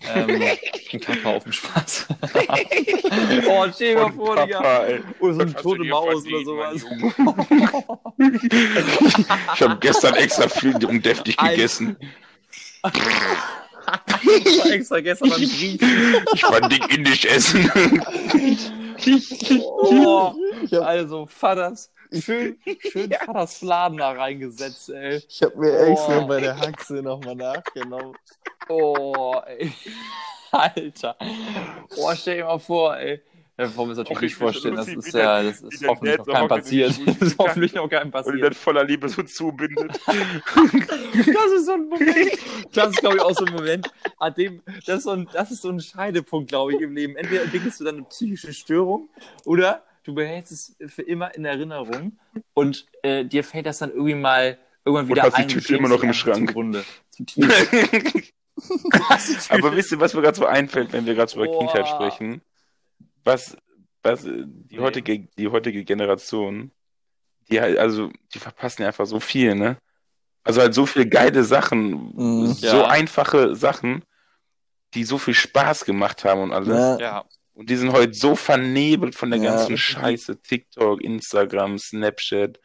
Ähm, ein Kackhaufen Spaß. oh, stell dir mal vor, Digga. Ey. Oder so eine tote Maus oder sowas. Ich habe gestern extra viel und deftig Alter. gegessen. ich war extra gestern beim Griechen. Ich war dick indisch essen. Oh, also, Vaters, schön, schön Vaters Fladen da reingesetzt, ey. ich hab mir extra Oh. bei der Haxe nochmal nachgenommen. Oh, ey. Alter. Oh, stell dir mal vor, ey. Ja, warum ist natürlich Och, nicht vorstellen, das ist ja, das ist hoffentlich noch keinem und passiert. Das ist hoffentlich noch keinem Und ihn dann passiert. voller Liebe so zubindet. Das ist so ein Moment, das ist, glaube ich, auch so ein Moment, an dem, das ist so ein, das ist so ein Scheidepunkt, glaube ich, im Leben. Entweder entwickelst du dann eine psychische Störung oder du behältst es für immer in Erinnerung und äh, dir fällt das dann irgendwie mal irgendwann wieder hast die ein. Tüte immer noch im Schrank. Aber wisst ihr, was mir gerade so einfällt, wenn wir gerade so über. Kindheit sprechen? Was, was äh, die Nee. heutige, die heutige Generation, die halt, also, die verpassen ja einfach so viel, ne? Also halt so viele geile Sachen, Mhm. so Ja. einfache Sachen, die so viel Spaß gemacht haben und alles. Ja. ja. Und die sind heute so vernebelt von der Ja. ganzen Scheiße. TikTok, Instagram, Snapchat,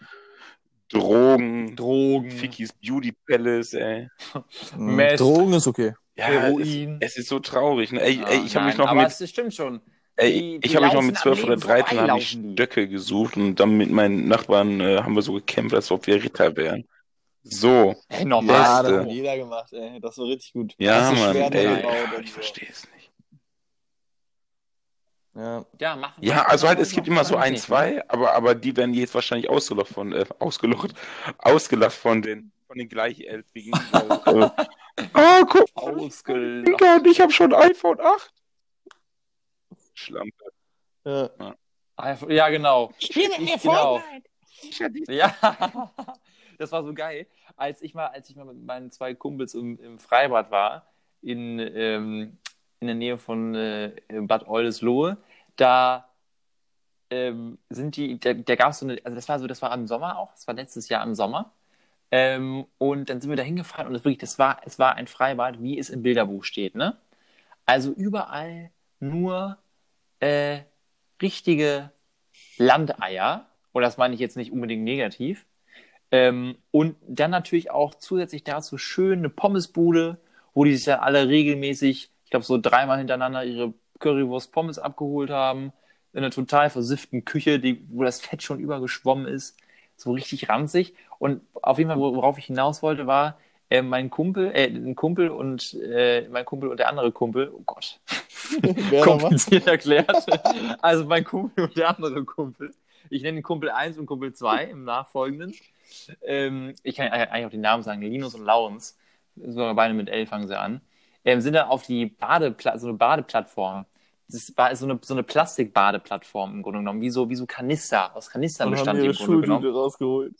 Drogen, Drogen, Fikis Beauty Palace, ey. Mhm. Meth. Drogen ist okay. Ja, Heroin. Es, es ist so traurig, ne? Ey, ey ich habe mich noch aber mit, es stimmt schon. ey, die- ich habe mich noch mit am 12 oder Leben 13 habe ich. Stöcke gesucht und dann mit meinen Nachbarn äh, haben wir so gekämpft, als ob wir Ritter wären. So, Ja, normal. das Beste. hat jeder gemacht, ey. Das war richtig gut. ja, Mann, ey, ja, ich so. verstehe es nicht. Ja. Ja, machen. Ja, also halt, es gibt immer so ein, nicht, zwei, aber, aber die werden jetzt wahrscheinlich ausgelacht von, äh, ausgelacht, ausgelacht von den, von den Gleicheltrigen. äh, ah, guck, Ausgelacht. Ich habe schon iPhone 8. Schlampe. Ja. Ja, genau. Spiel mit mir genau. Ja, das war so geil. Als ich mal, als ich mal mit meinen zwei Kumpels im, im Freibad war, in, ähm, in der Nähe von äh, Bad Oldesloe, da ähm, sind die, da, da gab es so eine, also das war so, das war im Sommer auch, das war letztes Jahr im Sommer. Ähm, und dann sind wir da hingefahren und das wirklich, das war, es war ein Freibad, wie es im Bilderbuch steht, ne? Also überall nur äh, richtige Landeier. Und das meine ich jetzt nicht unbedingt negativ. Ähm, und dann natürlich auch zusätzlich dazu schön eine Pommesbude, wo die sich dann alle regelmäßig, ich glaube, so dreimal hintereinander ihre Currywurst Pommes abgeholt haben. In einer total versifften Küche, die, wo das Fett schon übergeschwommen ist. So richtig ranzig. Und auf jeden Fall, worauf ich hinaus wollte, war, äh, mein Kumpel, äh, ein Kumpel und äh, mein Kumpel und der andere Kumpel, oh Gott, kompliziert erklärt. Also mein Kumpel und der andere Kumpel, ich nenne ihn Kumpel 1 und Kumpel 2 im Nachfolgenden. Ähm, ich kann eigentlich auch die Namen sagen, Linus und Laurens, sogar beide mit L fangen sie an, ähm, sind dann auf die Badepla so eine Badeplattform. Das war so eine, so eine Plastikbadeplattform im Grunde genommen, wie so, wie so Kanister, aus Kanistern bestand die im Grunde genommen. Rausgeholt.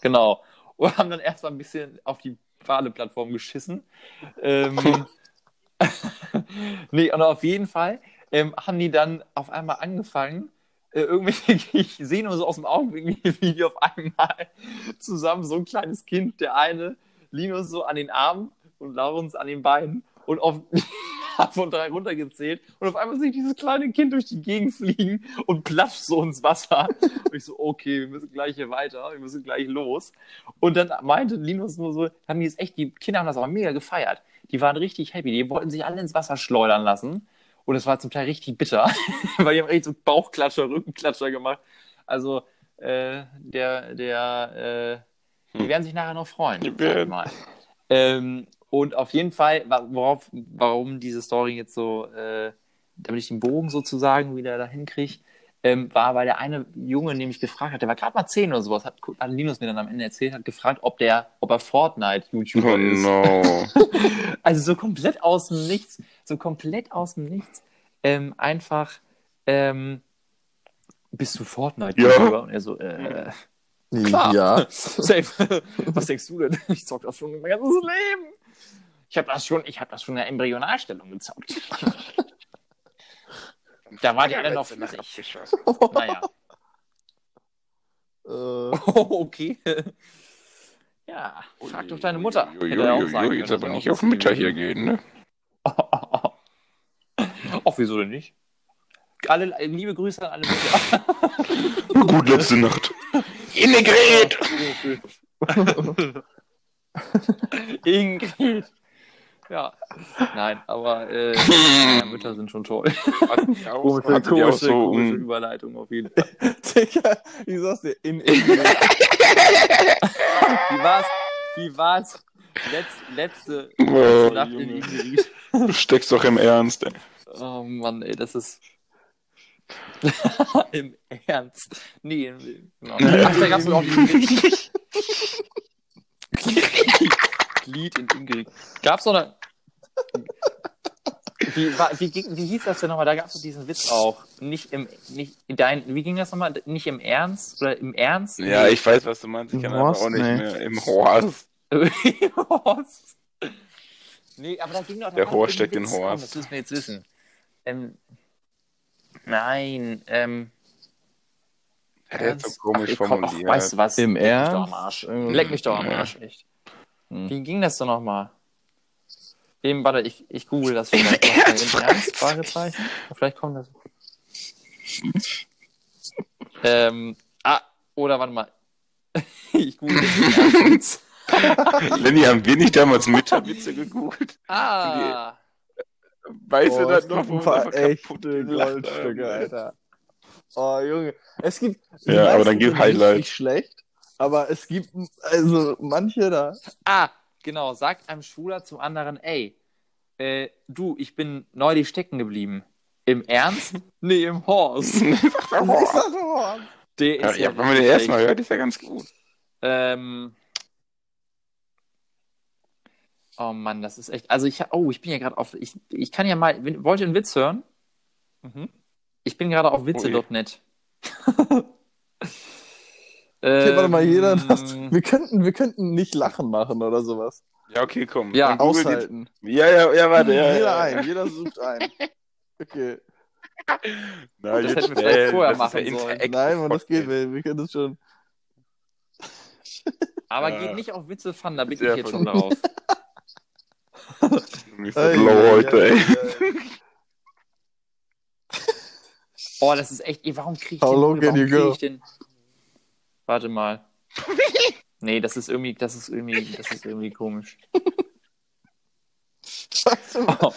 Genau. Und haben dann erstmal ein bisschen auf die Badeplattform geschissen. Ähm, nee, und auf jeden Fall ähm, haben die dann auf einmal angefangen, äh, irgendwie, ich sehe nur so aus dem Augenblick, wie die auf einmal zusammen so ein kleines Kind, der eine Linus so an den Armen und Laurens an den Beinen und auf von drei runtergezählt und auf einmal sehe ich dieses kleine Kind durch die Gegend fliegen und platscht so ins Wasser. Und ich so, okay, wir müssen gleich hier weiter, wir müssen gleich los. Und dann meinte Linus nur so, haben die es echt, die Kinder haben das aber mega gefeiert. Die waren richtig happy, die wollten sich alle ins Wasser schleudern lassen. Und es war zum Teil richtig bitter, weil die haben echt so Bauchklatscher, Rückenklatscher gemacht. Also, äh, der, der, äh, die werden sich nachher noch freuen. Die werden-. Ähm, und auf jeden Fall, worauf, warum diese Story jetzt so, äh, damit ich den Bogen sozusagen wieder dahin kriege, ähm, war, weil der eine Junge nämlich gefragt hat, der war gerade mal 10 oder sowas, hat, hat Linus mir dann am Ende erzählt, hat gefragt, ob der, ob er Fortnite-YouTuber Oh ist. no. Also so komplett aus dem Nichts, so komplett aus dem Nichts, ähm, einfach, ähm, bist du Fortnite-YouTuber? Ja. Und er so, äh, Klar. Ja. safe. Was denkst du denn? Ich zock das schon mein ganzes Leben. Ich habe das schon, ich habe das schon in der Embryonalstellung gezockt. da war die alle noch flüssig. Naja. Äh, Oh, okay. Ja, frag doch deine Mutter. Er sagen Jetzt aber nicht auf wissen hier gehen, ne? Ach, wieso denn nicht? Alle, liebe Grüße an alle Mütter. Gut, letzte Nacht. Innegret! Ingrid. Ja. Nein, aber äh, ja, Mütter sind schon toll. Auch, Komische, Komische, so komische um, Überleitung auf jeden Fall. Digga, wie sagst du? In, in, Wie war's? Wie war's? Letz, letzte, Oh, letzte Nacht in Junge. Ingrid. Du steckst doch im Ernst, ey. Oh Mann, ey, das ist. Im Ernst. Nee, im, genau. Ach, da gab's auch. Glied in Ingrid. Gab's noch eine. Wie, war, wie, ging, wie hieß das denn nochmal? Da gab es diesen Witz auch. Nicht im, nicht in dein, wie ging das nochmal? Nicht im Ernst? Oder im Ernst? Ja, ich weiß, was du meinst. Ich Im kann Horst? auch nicht Nee. mehr. Im Horst. Horst. Nee, aber da ging doch Der Horst steckt in Horst. Das müssen wir jetzt wissen. Ähm, nein, ähm. Der ist so Ernst? komisch Ach, komm, ach, formuliert. weißt du was? Im Leck mich Ernst? doch am Arsch. Leck mich doch am Ja. Arsch, echt. Hm. Wie ging das denn nochmal? Eben, warte, ich, ich google das vielleicht. Ernst? Fragezeichen? Vielleicht kommt das. ähm, ah, oder warte mal. ich google Ernst. Lenny, haben wir nicht damals Mütterwitze gegoogelt? Ah, Weißt du das noch, gibt wo ein wir paar echte Goldstücke? Alter. Oh, Junge. Es gibt. Ja, aber dann meisten gib sind Highlight. Richtig schlecht. Aber es gibt also manche da. ah, genau. Sagt einem Schwuler zum anderen, ey, äh, du, ich bin neulich stecken geblieben. Im Ernst? nee, im Horst. Der Ja, ist ja, wenn man den erstmal hört, ist ja ganz gut. Ähm. Oh Mann, das ist echt. Also ich oh, ich bin ja gerade auf. Ich, ich kann ja mal. Wollt ihr einen Witz hören? Mhm. Ich bin gerade auf Oh witze.net. Okay, warte mal, jeder. Ähm, Das, wir, könnten, wir könnten nicht lachen machen oder sowas. Ja, okay, komm. Ja, Aushalten. Jetzt. Ja, ja, ja, warte. Ja, jeder ja, ein, Ja. jeder sucht ein. Okay. Na, Das hätten wir vielleicht vorher Das machen sollen. Nein, Mann, das geht, Podcast. wir, können das schon. Aber Ja. geht nicht auf Witze Fun, da bin ich jetzt schon drauf. Bist so Ey, low ja, heute, ja, ey. ja. Oh, das ist echt. Warum kriege ich How den? warum can you krieg go? ich den? Warte mal. Nee, das ist irgendwie, das ist irgendwie, das ist irgendwie komisch. Oh.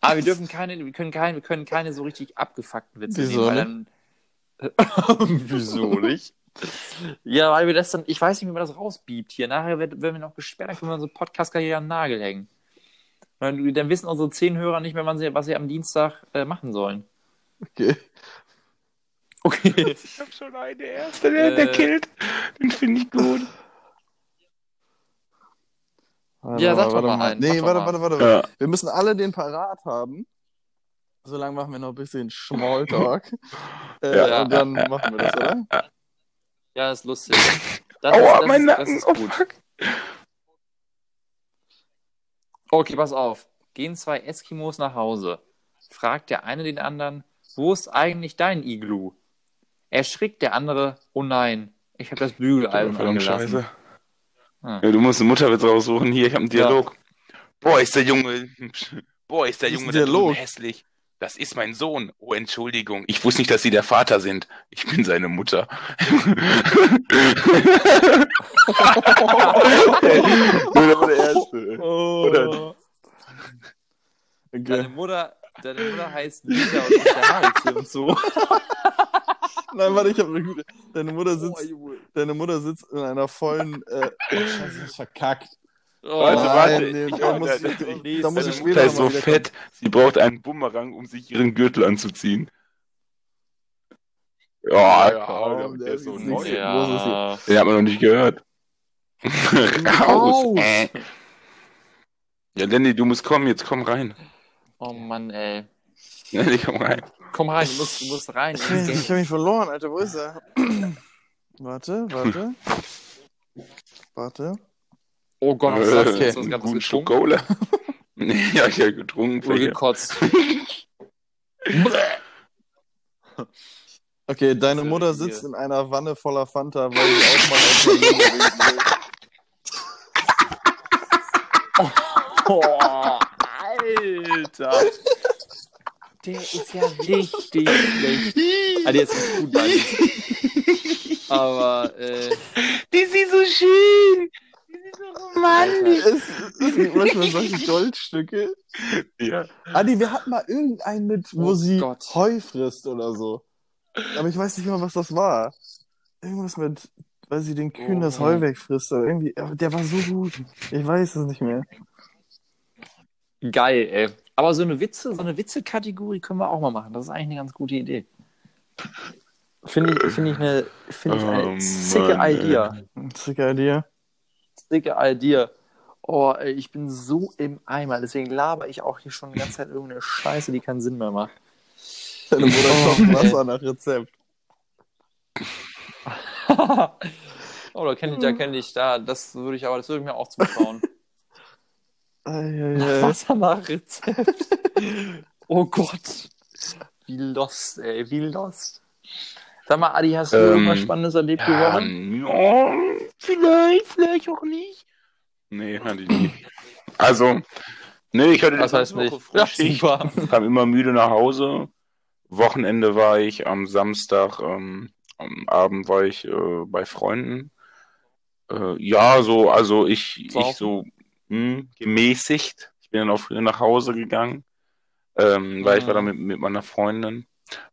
Aber wir dürfen keine, wir können keine, wir können keine so richtig abgefuckten Witze Wieso nehmen, weil dann. Wieso nicht? Ja, weil wir das dann, ich weiß nicht, wie man das rausbiebt hier. Nachher werden wir noch gesperrt, dann können wir unsere Podcast-Karriere an den Nagel hängen. Dann, dann wissen unsere zehn Hörer nicht mehr, sie, was sie am Dienstag äh, machen sollen. Okay. Okay. Ich habe schon einen, der erste, der, der Äh. killt. Den finde ich gut. Warte Ja, sag doch warte mal einen, Nee, warte, mal. warte, warte, warte. Ja. Wir müssen alle den parat haben. Solange machen wir noch ein bisschen Smalltalk. äh, Ja. Und dann machen wir das, oder? Ja, ist lustig. Das Aua, ist, das mein ist, das Nacken. ist Oh, gut. fuck. Okay, pass auf. Gehen zwei Eskimos nach Hause. Fragt der eine den anderen, wo ist eigentlich dein Iglu? Erschrickt der andere, oh nein, ich habe das Bügeleisen Verdammt angelassen. scheiße. Ah. Ja, du musst einen Mutterwitz raussuchen. Hier, ich habe einen Ja. Dialog. Boah, ist der Junge. Boah, ist der ist Junge ein da hässlich. Das ist mein Sohn. Oh, Entschuldigung. Ich wusste nicht, dass Sie der Vater sind. Ich bin seine Mutter. Der Erste. Oh. Oder- Deine. Mutter, deine Mutter heißt Lisa und ist der Haustier und so. Nein, warte, ich habe eine gute. Deine Mutter Oh, sitzt, Junge. deine Mutter sitzt in einer vollen. Äh, oh, Scheiße, das ist verkackt. Oh, Warte, Nein, warte. nee, Ich- da muss da- ich- da- da muss ich später ist so fett, sie braucht einen Bumerang, um sich ihren Gürtel anzuziehen. Ja, ja, komm, der, der ist so ist neu. ja. Den hat man noch nicht gehört. Raus. Raus. Äh. Ja, Lenny, du musst kommen, jetzt komm rein. oh Mann, ey. Lenny, komm rein. Komm rein, du musst, du musst rein. Ich, ich habe mich verloren, Alter. Wo ist er? warte, warte. Warte. Oh Gott, was? Äh, Hast du Ganze guten Schluck getrunken? Cola. nee, ja, ich habe getrunken. Oder gekotzt? Okay, deine Mutter sitzt hier. in einer Wanne voller Fanta, weil sie auch mal auf der will. Oh, Alter. Der ist ja richtig schlecht. Ah, der ist nicht gut, Mann. Aber, äh, Die ist so schön. Die ist so romantisch. Es gibt manchmal solche Goldstücke. Ja. Adi, wir hatten mal irgendeinen mit, wo Oh sie Gott. Heu frisst oder so. Aber ich weiß nicht mehr, was das war. Irgendwas mit, weil sie den Kühen das Oh. Heu wegfrisst. Oder irgendwie, aber der war so gut. Ich weiß es nicht mehr. geil, ey. Aber so eine Witze, so eine Witze-Kategorie können wir auch mal machen. Das ist eigentlich eine ganz gute Idee. Finde ich, finde ich eine, finde ich eine Oh, sicke Mann, Idea. Sicke Idee. Sicke Idea. Oh, ey, ich bin so im Eimer. Deswegen laber ich auch hier schon die ganze Zeit irgendeine Scheiße, die keinen Sinn mehr macht. Deine Mutter Oh, kocht Wasser nach Rezept. oh, da kenne ich, da kenne ich, da, das würde ich aber, das würde ich mir auch zutrauen. Eieiei. Wasser nach Rezept. oh Gott. Wie lost, ey, wie lost. Sag mal, Adi, hast du Ähm, irgendwas Spannendes erlebt Ja, Woche? ja, vielleicht, vielleicht auch nicht. Nee, hatte ich nicht. Also, nee, ich hatte Das heißt ganze nicht. Woche Ja, super. kam immer müde nach Hause. Wochenende war ich, am Samstag, ähm, am Abend war ich äh, bei Freunden. Äh, ja, so, also ich, ich so hm, gemäßigt. Ich bin dann auch früher nach Hause gegangen, ähm, weil ich war da Mhm. mit, mit meiner Freundin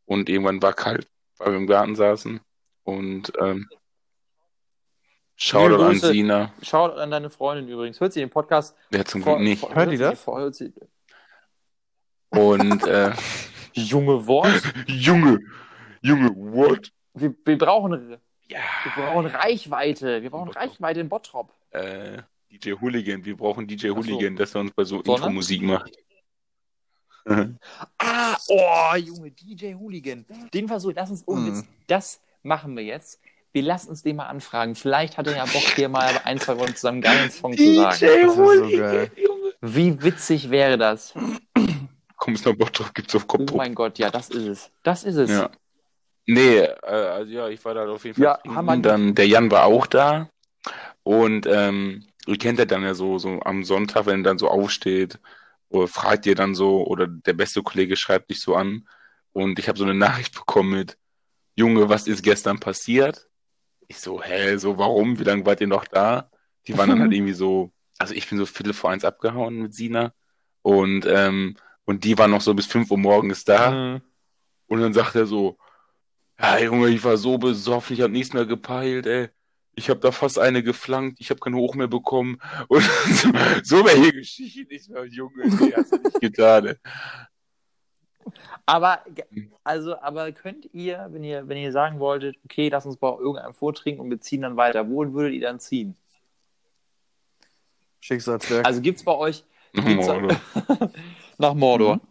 und irgendwann war kalt, weil wir im Garten saßen. Und ähm, Shoutout an. Sina. Schaut an deine Freundin übrigens. Hört sie den Podcast? Der zum Glück nicht. vor- Hört die sie- das? vor- Hört sie, Und äh, Junge Wort. Junge, Junge, what? Wir, wir, brauchen, Ja. wir brauchen Reichweite. Wir brauchen Reichweite in Bottrop. Äh, DJ Hooligan, wir brauchen DJ so. Hooligan, dass er uns bei so? Intro-Musik macht. Ah, oh, Junge, DJ Hooligan. Den Versuch, lass uns ohne Mhm. Witz, das machen wir jetzt. Wir lassen uns den mal anfragen. Vielleicht hat er ja Bock, hier mal ein, zwei Worte zusammen einen geilen Song zu sagen. Das ist so geil. Junge. Wie witzig wäre das? Kommst nach Bottrop, gibt's auf Oh Kopf. mein Gott, ja, das ist es. Das ist es. Ja. Nee, äh, also ja, ich war da auf jeden Fall. Ja. Hammer. Dann der Jan war auch da. Und ähm, ihr kennt ja dann ja so, so am Sonntag, wenn er dann so aufsteht, oder fragt ihr dann so, oder der beste Kollege schreibt dich so an. Und ich habe so eine Nachricht bekommen mit, Junge, was ist gestern passiert? Ich so, hä, so warum? Wie lange wart ihr noch da? Die waren dann halt irgendwie so, also ich bin so Viertel vor eins abgehauen mit Sina. Und, ähm, und die waren noch so bis fünf Uhr morgens da. Mhm. Und dann sagt er so, ja Junge, ich war so besoffen, ich habe nichts mehr gepeilt, ey. Ich habe da fast eine geflankt, ich habe keinen Hoch mehr bekommen. Und so, so welche Geschichten. Ich so, Junge, nee, hast du nicht getan, ey. Aber, also, aber könnt ihr, wenn ihr, wenn ihr sagen wolltet, okay, lass uns bei irgendeinem vortrinken und wir ziehen dann weiter, wohin würdet ihr dann ziehen? Schicksalswerk. Also gibt's bei euch gibt's da, Mordor. nach Mordor? Mhm.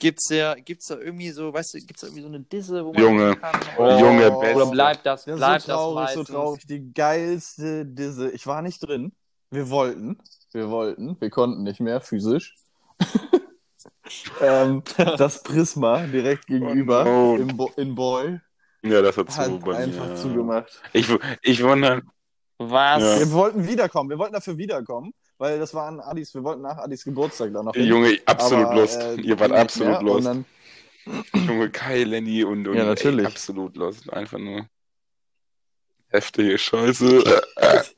Gibt's da, gibt's da irgendwie so, weißt du, gibt's da irgendwie so eine Disse, wo man Junge. kann? Oh. Junge, Oder best. Oder bleibt das, Das bleibt so traurig, das so traurig. Die geilste Disse. Ich war nicht drin. Wir wollten. Wir wollten. Wir konnten nicht mehr, physisch. ähm, das Prisma direkt gegenüber no. im Bo in Boy Ja, das hat hat zu bei einfach mir. zugemacht. Ich, ich wundere. Was? Ja. Wir wollten wiederkommen. Wir wollten dafür wiederkommen, weil das war an Adis, wir wollten nach Adis Geburtstag da noch hin. Junge, absolut Aber, lost. äh, Ihr wart absolut lost. Dann, Junge, Kai, Lenny und, und Ja, natürlich. Ey, absolut lost. Einfach nur heftige Scheiße.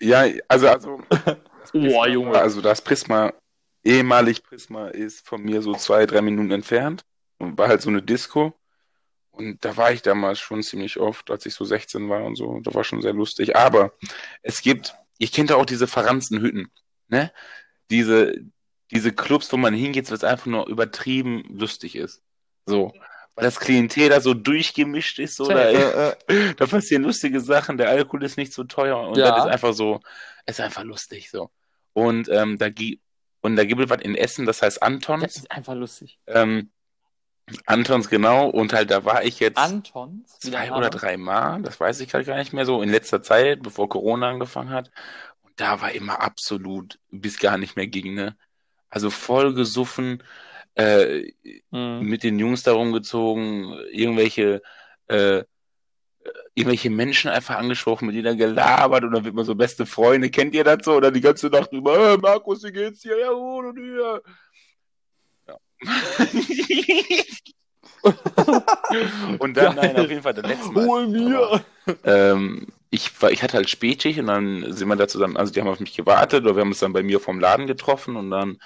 ja, also, also. Boah, Junge. Also das Prisma, ehemalig Prisma, ist von mir so zwei, drei Minuten entfernt und war halt so eine Disco. Und da war ich damals schon ziemlich oft, als ich so 16 war und so. Da war schon sehr lustig. Aber es gibt, ich kenne auch diese verranzten Hütten, ne? Diese, diese Clubs, wo man hingeht, was einfach nur übertrieben lustig ist. So. Weil das Klientel da so durchgemischt ist, so, da, äh, äh, da passieren lustige Sachen, der Alkohol ist nicht so teuer und Ja. das ist einfach so, ist einfach lustig so. Und ähm, da gibt und da gibt es was in Essen, das heißt Das Antons. ist einfach lustig. Ähm, Antons genau und halt da war ich jetzt Antons? zwei oder drei Mal, das weiß ich gerade gar nicht mehr so in letzter Zeit, bevor Corona angefangen hat. Und da war immer absolut bis gar nicht mehr ging, ne? Also voll gesoffen, äh, Mhm. mit den Jungs da rumgezogen, irgendwelche, äh, irgendwelche Menschen einfach angesprochen, mit denen er gelabert und dann wird man so beste Freunde. Kennt ihr das so? Oder die ganze Nacht über, hey, Markus, wie geht's dir? Ja, gut und hier. Und dann, nein, auf jeden Fall, das letzte Mal. Hol mir! Ähm, ich, war, ich hatte halt Spätschicht und dann sind wir da zusammen, also die haben auf mich gewartet oder wir haben uns dann bei mir vom Laden getroffen und dann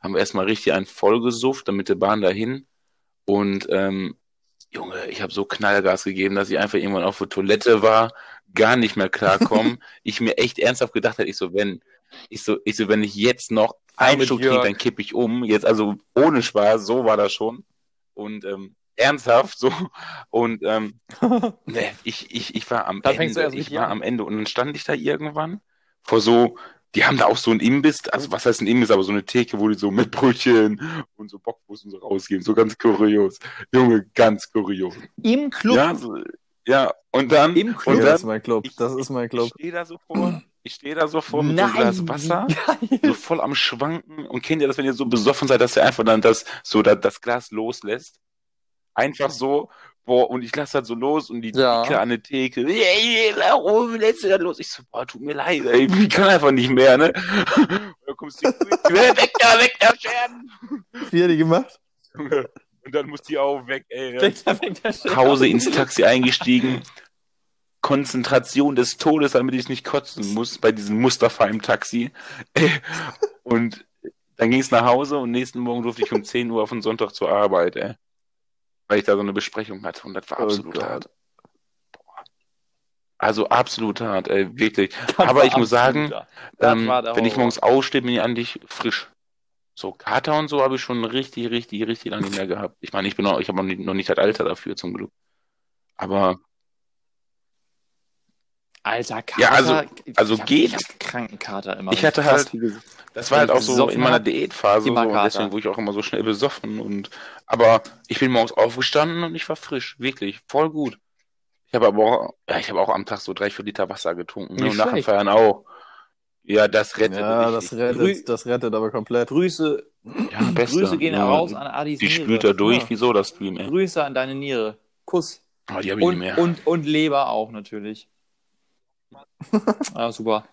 haben wir erstmal richtig einen vollgesufft, dann mit der Bahn dahin. Und ähm, Junge, ich habe so Knallgas gegeben, dass ich einfach irgendwann auf der Toilette war, gar nicht mehr klarkommen. ich mir echt ernsthaft gedacht hätte, ich so, wenn, ich so, ich so, wenn ich jetzt noch einen Jörg. trinke, dann kipp ich um. Jetzt also ohne Spaß, so war das schon. Und ähm, ernsthaft so. Und ähm, ne, ich, ich, ich war am du Ende. Ich war an. am Ende und dann stand ich da irgendwann vor so, die haben da auch so ein Imbiss, also was heißt ein Imbiss, aber so eine Theke, wo die so mit Brötchen und so Bockwurst und so rausgeben. So ganz kurios. Junge, ganz kurios. Im Club. Ja, so, ja, und dann, Im Club. und Ja, dann das ist mein Club. Das ist mein Club. ich stehe da so vor, ich stehe da so vor mit so einem Glas Wasser, so voll am Schwanken und kennt ihr das, wenn ihr so besoffen seid, dass ihr einfach dann das, so das, das Glas loslässt? Einfach so, boah, und ich lasse halt so los und die Ja. Dicke an der Theke, ey, warum lässt du das los? Ich so, boah, tut mir leid, ey, ich kann einfach nicht mehr, ne? Und dann kommst du, weg da, weg da, Scherben! Wie hat die gemacht? Und dann muss die auch weg, ey. Der- fängt der Chef Nach Hause ins Taxi eingestiegen. Konzentration des Todes, damit ich nicht kotzen muss bei diesem Mustafa im Taxi. Und dann ging es nach Hause und nächsten Morgen durfte ich um 10 Uhr auf den Sonntag zur Arbeit, ey. Weil ich da so eine Besprechung hatte und das war Oh absolut Gott. hart. Boah. Also absolut hart, ey, wirklich. Das Aber ich muss sagen, Ähm, wenn ich morgens aufstehe, bin ich eigentlich frisch. So Kater und so habe ich schon richtig, richtig, richtig lange nicht mehr gehabt. Ich meine, ich bin noch, ich habe noch nicht das Alter dafür zum Glück. Aber Alter, Kater. Ja, also- ich also hab, geht. Ich hab Krankenkater immer. Ich hatte halt- das war halt auch ich so in meiner hab, Diätphase so, deswegen wurde ich auch immer so schnell besoffen und aber ich bin morgens aufgestanden und ich war frisch, wirklich, voll gut. Ich habe aber auch, ja, ich habe auch am Tag so drei, vier Liter Wasser getrunken ne? Nicht und nach dem. Feiern auch. Ja, das rettet Ja, das rettet, das rettet aber komplett. Grüße, Ja. Grüße gehen ja, raus an Adis Die Niere. spült da durch, Ja. wieso das Stream, ey? Grüße an deine Niere. Kuss. Oh, die habe ich nicht Und, mehr. und, und Leber auch natürlich. Ah, super.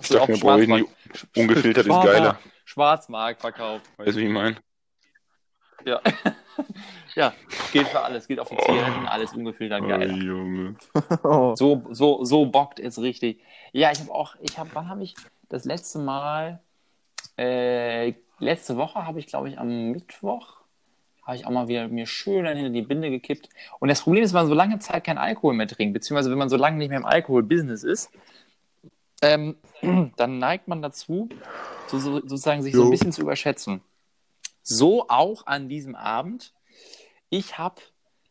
ich dachte mir, brauche ich nicht ungefiltert ist Schwarzmarkt- geiler. Schwarzmarkt verkauft. Weißt du, wie ich meine? Ja. ja, gilt für alles, gilt auf die Zigaretten, alles ungefiltert geil. Junge. Oh. So, so, so bockt es richtig. Ja, ich habe auch, ich habe, wann habe ich das letzte Mal, äh, letzte Woche habe ich, glaube ich, am Mittwoch, habe ich auch mal wieder mir schön dann hinter die Binde gekippt. Und das Problem ist, wenn man so lange Zeit keinen Alkohol mehr trinkt, beziehungsweise wenn man so lange nicht mehr im Alkohol-Business ist, ähm, dann neigt man dazu, so, so, sozusagen sich so ein Jo. bisschen zu überschätzen. So auch an diesem Abend. Ich habe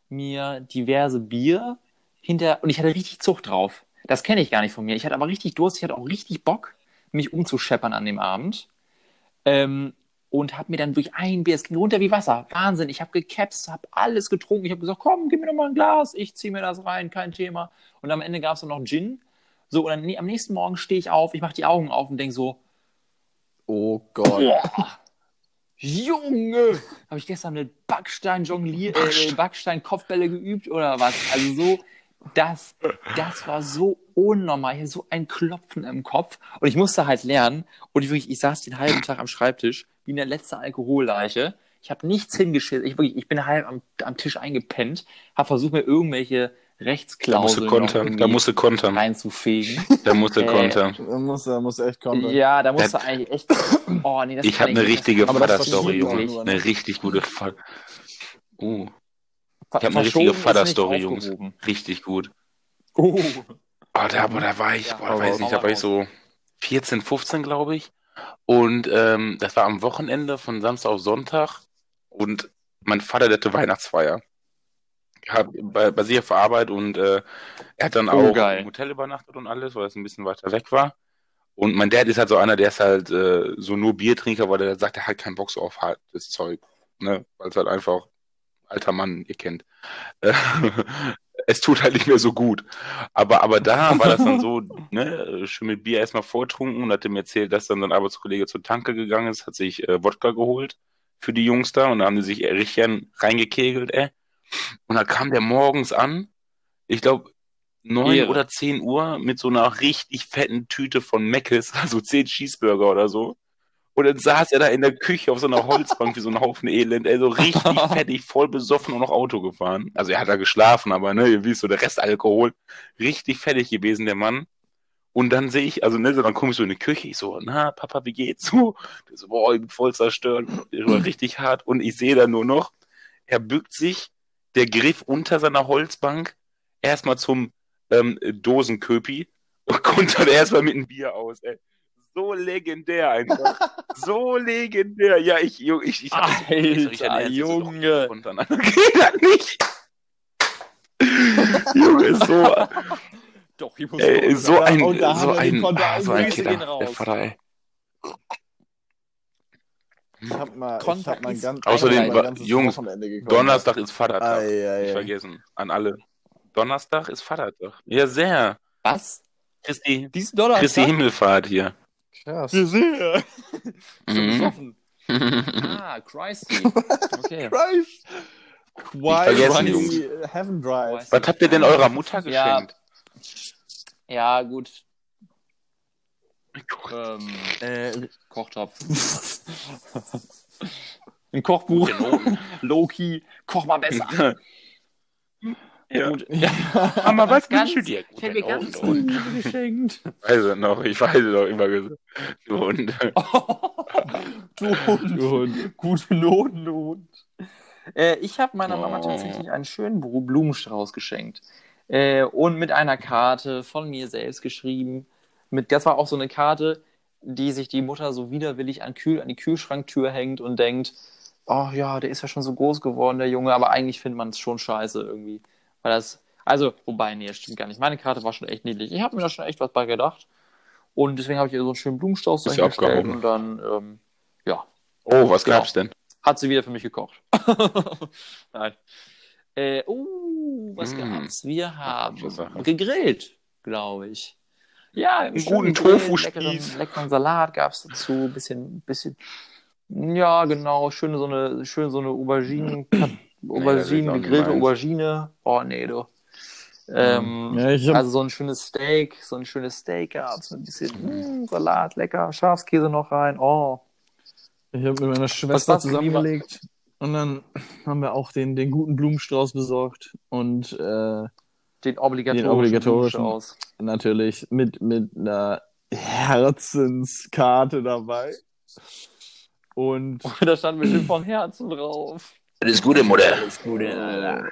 mir diverse Bier hinter und ich hatte richtig Zucht drauf. Das kenne ich gar nicht von mir. Ich hatte aber richtig Durst, ich hatte auch richtig Bock, mich umzuscheppern an dem Abend. Ähm, und habe mir dann durch ein Bier, es ging runter wie Wasser. Wahnsinn, ich habe gekapst, habe alles getrunken. Ich habe gesagt, komm, gib mir doch mal ein Glas, ich ziehe mir das rein, kein Thema. Und am Ende gab es dann noch Gin. So, und dann, am nächsten Morgen stehe ich auf, ich mache die Augen auf und denke so, Oh Gott. boah, Junge, habe ich gestern mit Backstein jongliert, äh, Backstein Kopfbälle geübt oder was? Also so, das, das war so unnormal, hier so ein Klopfen im Kopf. Und ich musste halt lernen. Und ich, wirklich, ich saß den halben Tag am Schreibtisch, wie eine letzte Alkoholleiche. Ich habe nichts hingeschissen. Ich, wirklich, ich bin halb am, am Tisch eingepennt, habe versucht, mir irgendwelche Da musst Rechtsklauseln du noch kontern. Da musst du kontern. reinzufegen. Da musst du Äh, kontern. Da muss, da muss echt kommen. ja, da musst Das- du eigentlich echt. Oh, nee, das Ich habe eine nicht. richtige Vaterstory, Junge. ne? Eine richtig gute Vater. Uh, ich habe eine richtige Vaterstory, Jungs. Richtig gut. Oh. Oh, da, boah, da war ich, Ja, boah, da weiß nicht, da war ich so 14, 15, glaube ich. Und ähm, das war am Wochenende von Samstag auf Sonntag. Und mein Vater, hatte Weihnachtsfeier. Hab bei, bei sich auf Arbeit und äh, er hat dann Oh, auch geil. im Hotel übernachtet und alles, weil es ein bisschen weiter weg war. Und mein Dad ist halt so einer, der ist halt äh, so nur Biertrinker, weil der sagt, er hat keinen Bock so auf hartes Zeug. Ne? Weil es halt einfach alter Mann, ihr kennt. Äh, es tut halt nicht mehr so gut. Aber, aber da war das dann so, ne, schön mit Bier erstmal vortrunken und hat ihm erzählt, dass dann sein Arbeitskollege zur Tanke gegangen ist, hat sich äh, Wodka geholt für die Jungs da und da haben die sich richtig reingekegelt, ey. Und dann kam der morgens an, ich glaube, neun Ehre. oder zehn Uhr mit so einer richtig fetten Tüte von Meckes, also zehn Cheeseburger oder so. Und dann saß er da in der Küche auf so einer Holzbank wie so ein Haufen Elend, ey, so richtig fettig, voll besoffen und noch Auto gefahren. Also er hat da geschlafen, aber ne, ihr wisst so, der Rest Alkohol, richtig fertig gewesen, der Mann. Und dann sehe ich, also ne, so, dann komme ich so in die Küche, ich so, na, Papa, wie geht's so? Der so, boah, ich bin voll zerstört, der war richtig hart. Und ich sehe da nur noch, er bückt sich, der Griff unter seiner Holzbank, erstmal zum ähm, Dosenköpi und kommt dann erstmal mit einem Bier aus, ey. So legendär einfach. so legendär. Ja, ich, Junge, ich, ich, so- ich, ich, Alter, Junge. Geht das nicht. Junge, so, Doch, ich muss ey, so ein, und da haben so ein, ah, so ein Killer, raus. der Vater, ey. Ich hab mal, ich hab mein ist- ganz, Außerdem, ganzes Jungs. Donnerstag ist Vatertag. Ei, ei, Nicht vergessen. An alle. Donnerstag ist Vatertag. Ja, sehr. Was? Christi, Diesen Donnerstag? Christi Himmelfahrt hier. Krass. sehr. Mhm. besoffen. Ah, Christy. Okay. Christ. vergessen, Christ. Jungs. Heaven Drive. Was habt ihr denn eurer Mutter Ja. geschenkt? Ja, gut. Ähm, Äh, Kochtopf. Ein Kochbuch. Loki. Koch mal besser. Ja. Gut. Mama, was Ganz- wünschst du dir? Ich hätte mir ganz und, und. liebe geschenkt. Ich weiß es noch, ich weiß es noch immer gesagt. Und, du Hund. du Hund. Gute Noten, du Hund. Äh, ich habe meiner Mama Oh. tatsächlich einen schönen Blumenstrauß geschenkt. Äh, und mit einer Karte von mir selbst geschrieben. Mit, das war auch so eine Karte, die sich die Mutter so widerwillig an, Kühl, an die Kühlschranktür hängt und denkt, oh ja, der ist ja schon so groß geworden, der Junge, aber eigentlich findet man es schon scheiße irgendwie. Weil das, also, wobei, nee, das stimmt gar nicht. Meine Karte war schon echt niedlich. Ich habe mir da schon echt was bei gedacht. Und deswegen habe ich ihr so einen schönen Blumenstrauß dahingestellt und dann, ähm, ja, oh, was Genau. gab's denn? hat sie wieder für mich gekocht. Nein. Äh, uh, was Mm. gab's? Wir haben gegrillt, glaube ich. Ja, einen guten Tofu-Spieß. leckeren, leckeren Salat gab's dazu, bisschen, bisschen, ja, genau, schön so eine, schön so eine Auberginen, Auberginen, auch nicht gegrillte. Aubergine. Oh, nee, du. Ähm, Ja, ich hab, also so ein schönes Steak, so ein schönes Steak gab's, mit ein bisschen mm, Salat, lecker, Schafskäse noch rein. Oh, ich hab mit meiner Schwester zusammengelegt. Und dann haben wir auch den, den guten Blumenstrauß besorgt. Und äh, den obligatorischen, Den obligatorischen. Blumenstrauß. natürlich mit, mit einer Herzenskarte dabei. Und da stand bestimmt von Herzen drauf. Alles Gute, Mutter. Alles Gute, Alter.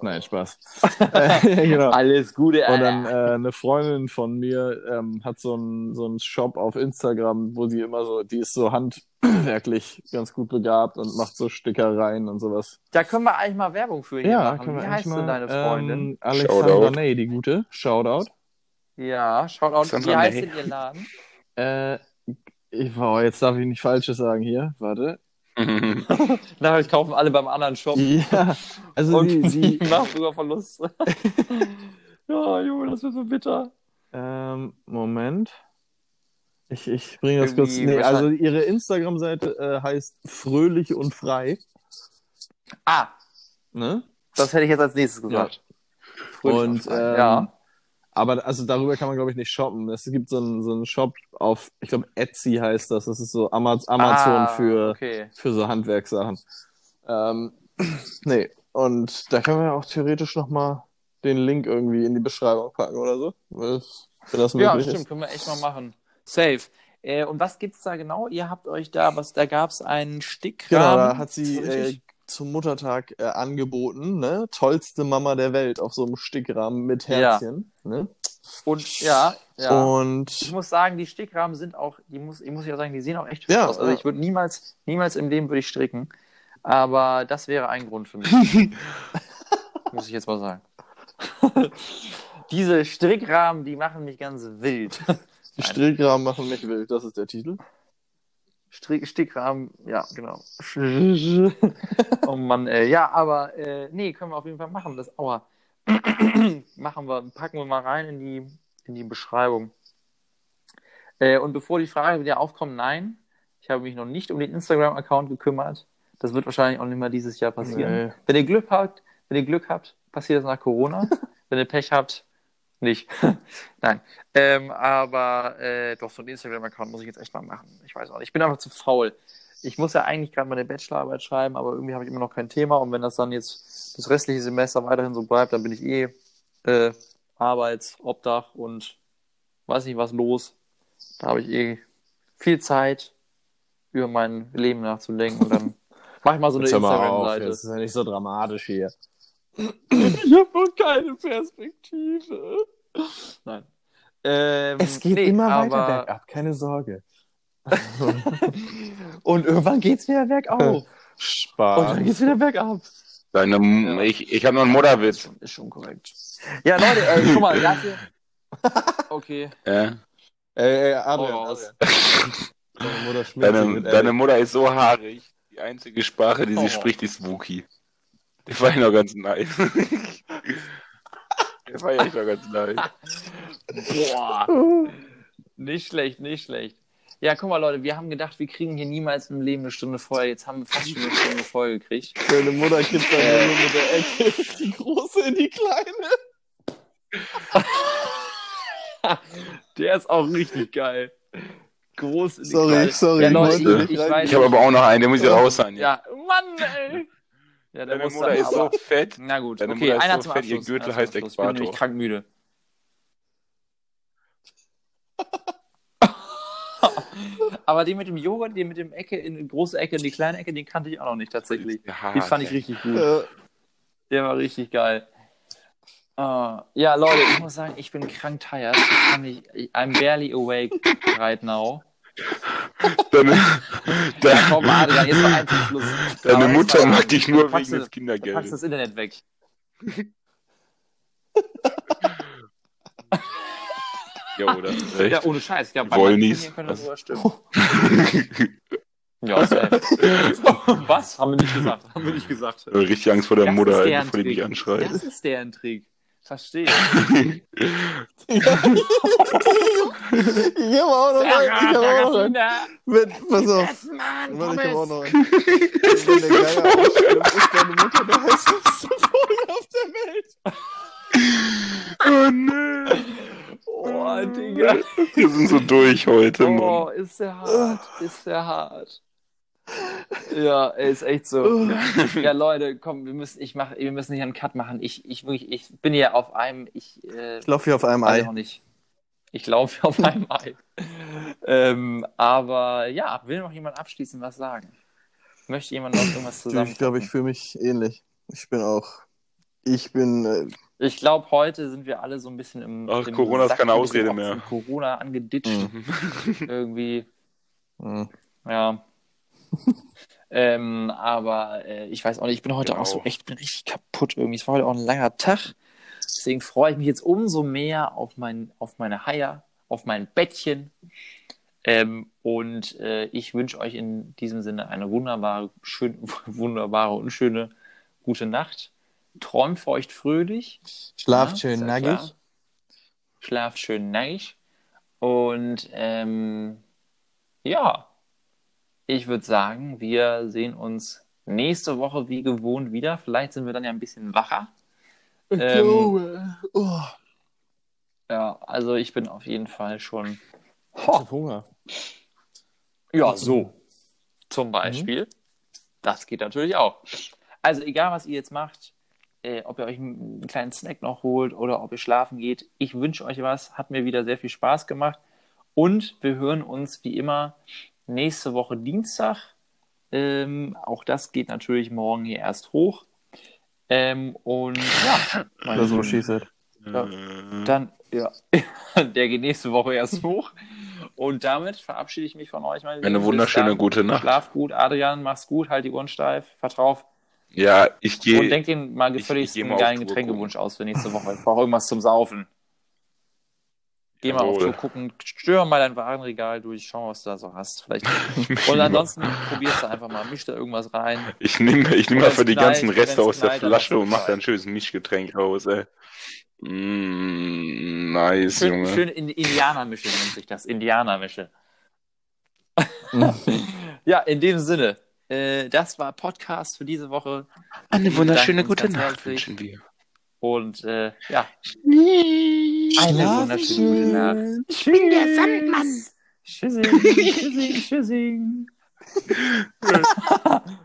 Nein, Spaß. genau. Alles Gute, Und Alter. dann äh, eine Freundin von mir ähm, hat so einen so einen Shop auf Instagram, wo sie immer so, die ist so handwerklich ganz gut begabt und macht so Stickereien und sowas. Da können wir eigentlich mal Werbung für hier machen. Wie heißt denn deine Freundin? Ähm, Alexandra Shoutout. Ney, die gute. Shoutout. ja, schaut out. Wie Sandra heißt May. denn ihr Laden? Äh, ich, wow, jetzt darf ich nicht Falsches sagen hier. Warte. Na, ich kaufen alle beim anderen Shop. Ja, also Und sie, sie macht sogar Verlust. ja, Junge, das wird so bitter. ähm, Moment. Ich, ich bringe das kurz. Nee, also ihre Instagram-Seite äh, heißt Fröhlich und Frei. Ah, Ne? das hätte ich jetzt als nächstes gesagt. Fröhlich Und ähm, ja. Aber also darüber kann man, glaube ich, nicht shoppen. Es gibt so einen, so einen Shop auf, ich glaube, Etsy heißt das. Das ist so Amaz Amazon ah, für, Okay. für so Handwerkssachen. Ähm, nee, und da können wir auch theoretisch nochmal den Link irgendwie in die Beschreibung packen oder so. Ja, stimmt, ist. können wir echt mal machen. Safe. Äh, und was gibt's da genau? Ihr habt euch da, was, da gab's einen Stickrahmen. Genau, da hat sie äh? Zum Muttertag äh, angeboten, ne? Tollste Mama der Welt auf so einem Stickrahmen mit Ja. Herzchen. Ne? und ja, ja. Und Ich muss sagen, die Stickrahmen sind auch, die muss, ich muss ja sagen, die sehen auch echt hübsch Ja, aus. Also ja. ich würde niemals, niemals im Leben würde ich stricken. Aber das wäre ein Grund für mich. muss ich jetzt mal sagen. Diese Strickrahmen, die machen mich ganz wild. die Strickrahmen machen mich wild, das ist der Titel. Strick, Stickrahmen, ja, genau. oh Mann, ey. Ja, aber äh, nee, können wir auf jeden Fall machen. Das Aua. machen wir, packen wir mal rein in die, in die Beschreibung. Äh, und bevor die Frage wieder aufkommt, nein, ich habe mich noch nicht um den Instagram-Account gekümmert. Das wird wahrscheinlich auch nicht mal dieses Jahr passieren. Nee. Wenn ihr Glück habt, wenn ihr Glück habt, passiert das nach Corona. wenn ihr Pech habt, nicht. Nein. Ähm, aber äh, doch, so einen Instagram-Account muss ich jetzt echt mal machen. Ich weiß auch nicht. Ich bin einfach zu faul. Ich muss ja eigentlich gerade meine Bachelorarbeit schreiben, aber irgendwie habe ich immer noch kein Thema. Und wenn das dann jetzt das restliche Semester weiterhin so bleibt, dann bin ich eh äh, Arbeits-, Obdach und weiß nicht was los. Da habe ich eh viel Zeit, über mein Leben nachzudenken. Und dann mache ich mal so eine Instagram-Seite. Das ist ja nicht so dramatisch hier. Ich habe noch keine Perspektive. Nein. Ähm, Es geht nee, immer weiter aber- bergab, keine Sorge. Und irgendwann geht's wieder bergauf. Und dann Spaß. geht's wieder bergab. Deine, ich ich habe noch einen Mutterwitz. Ist schon korrekt. Ja, Leute, äh, guck mal, dafür. Okay. Ja. Ey, ey, Adrian, Hau raus. deine Mutter Deine, mit deine. Mutter ist so haarig. Die einzige Sprache, die sie Oh. spricht, ist Wookie. Der war ja noch ganz nice. Der war ja echt noch ganz nice. Boah. Nicht schlecht, nicht schlecht. Ja, guck mal, Leute, wir haben gedacht, wir kriegen hier niemals im Leben eine Stunde voll. Jetzt haben wir fast schon eine Stunde voll gekriegt. Deine Mutter kippt dann nur mit der Ecke die große in die kleine. Der ist auch richtig geil. Groß in die Sorry, Kleine. sorry, Ja, ich Leute, ich, nicht ich weiß. Ich habe aber auch noch einen, der muss ich Ja. raus sein. Ja, Mann, ey. Ja, der Deine Mutter dann ist so aber- fett. Na gut, Deine okay, Mutter ist einer so zum fett, ihr Abschluss. Gürtel einer zum heißt Abschluss. Ich bin nämlich Äquator. krank müde. Aber den mit dem Joghurt, den mit dem Ecke in die große Ecke in die kleine Ecke, den kannte ich auch noch nicht tatsächlich. Ja, Den fand ich richtig gut. Der war richtig geil. Ah, ja, Leute, ich muss sagen, ich bin krank tired. Ich kann nicht, I'm barely awake right now. Deine, Ja, deine, komm, Adrian, jetzt eins Schluss. deine Aber Mutter mag dich nur packst wegen du- des Packst Kindergeldes. das Internet weg. Ja, oder? Ja, Echt? ohne Scheiß. Ja, Wollnies. Können das sogar stimmen. ja. Was? Haben wir nicht gesagt. Haben wir nicht gesagt. Richtig Angst vor der Das Mutter, bevor die dich anschreit. Das ist deren Trick. Verstehe. ich habe auch noch einen. Ich habe auch noch einen. Mit, pass auf. Mann, Warte, ich habe auch noch einen. Wenn der Geier ausstimmt, ist deine Mutter der hässlichste Vogel auf der Welt. Oh, nee. Oh, Digga. Wir sind so durch heute, Oh, Mann. ist der hart. Ist der hart. Ja, er ist echt so. Ja, Leute, komm, wir müssen, ich mach, wir müssen hier einen Cut machen. Ich, ich, wirklich, ich bin hier auf einem, ich, äh, Ich laufe hier auf einem Ei. auch nicht. Ich laufe hier auf einem Ei. ähm, aber ja, will noch jemand abschließend was sagen? Möchte jemand noch irgendwas Du, zusammen? ich glaube, ich fühle mich ähnlich. Ich bin auch. Ich bin. Äh, Ich glaube, heute sind wir alle so ein bisschen im. Ach, im Corona ist keine Ausrede mehr. Corona angeditscht. Irgendwie, mh. ja. ähm, aber äh, ich weiß auch nicht, ich bin heute Genau. auch so echt, bin richtig kaputt irgendwie. Es war heute auch ein langer Tag. Deswegen freue ich mich jetzt umso mehr auf, mein, auf meine Haier, auf mein Bettchen. Ähm, und äh, ich wünsche euch in diesem Sinne eine wunderbare, schön, wunderbare und schöne gute Nacht. Träumt feucht fröhlich. Schlaft Ja, schön ist ja nackig. klar. Schlaft schön nackig. Und ähm, ja, ich würde sagen, wir sehen uns nächste Woche wie gewohnt wieder. Vielleicht sind wir dann ja ein bisschen wacher. Ich Ähm, glaube. Oh, Ja, also ich bin auf jeden Fall schon. ich hab Hunger. Ja, so. Zum Beispiel. Das geht natürlich auch. Also egal, was ihr jetzt macht, äh, ob ihr euch einen kleinen Snack noch holt oder ob ihr schlafen geht, ich wünsche euch was. Hat mir wieder sehr viel Spaß gemacht. Und wir hören uns wie immer nächste Woche Dienstag. Ähm, auch das geht natürlich morgen hier erst hoch. Ähm, und ja, Oder so said. Ja. Dann, ja, der geht nächste Woche erst hoch. Und damit verabschiede ich mich von euch. Meine Eine wunderschöne dann. gute Nacht. Schlaf gut, Adrian, mach's gut, halt die Ohren steif, vertrauf. Ja, ich Und gehe. denk den mal gefälligst einen geilen Getränkewunsch aus für nächste Woche. Ich brauche irgendwas zum Saufen. Geh mal auf Jawohl. Tour gucken, störe mal dein Warenregal durch, schau, was du da so hast. Vielleicht. Und ansonsten probierst du einfach mal, misch da irgendwas rein. Ich nehme ich nehm Wenn's einfach die knallt, ganzen Reste aus der knallt, dann Flasche und mache es da ein schönes Mischgetränk raus, ey. Mm, nice, Schön, Junge. schön in Indianermische nennt sich das. Indianermische. ja, in dem Sinne. Äh, das war Podcast für diese Woche. Eine wunderschöne gute Nacht herzlich. wünschen wir. Und äh, ja, Eine wunderschöne gute Nacht. Ich bin der Sandmann. Tschüssing, tschüssing, tschüssing. tschüssing.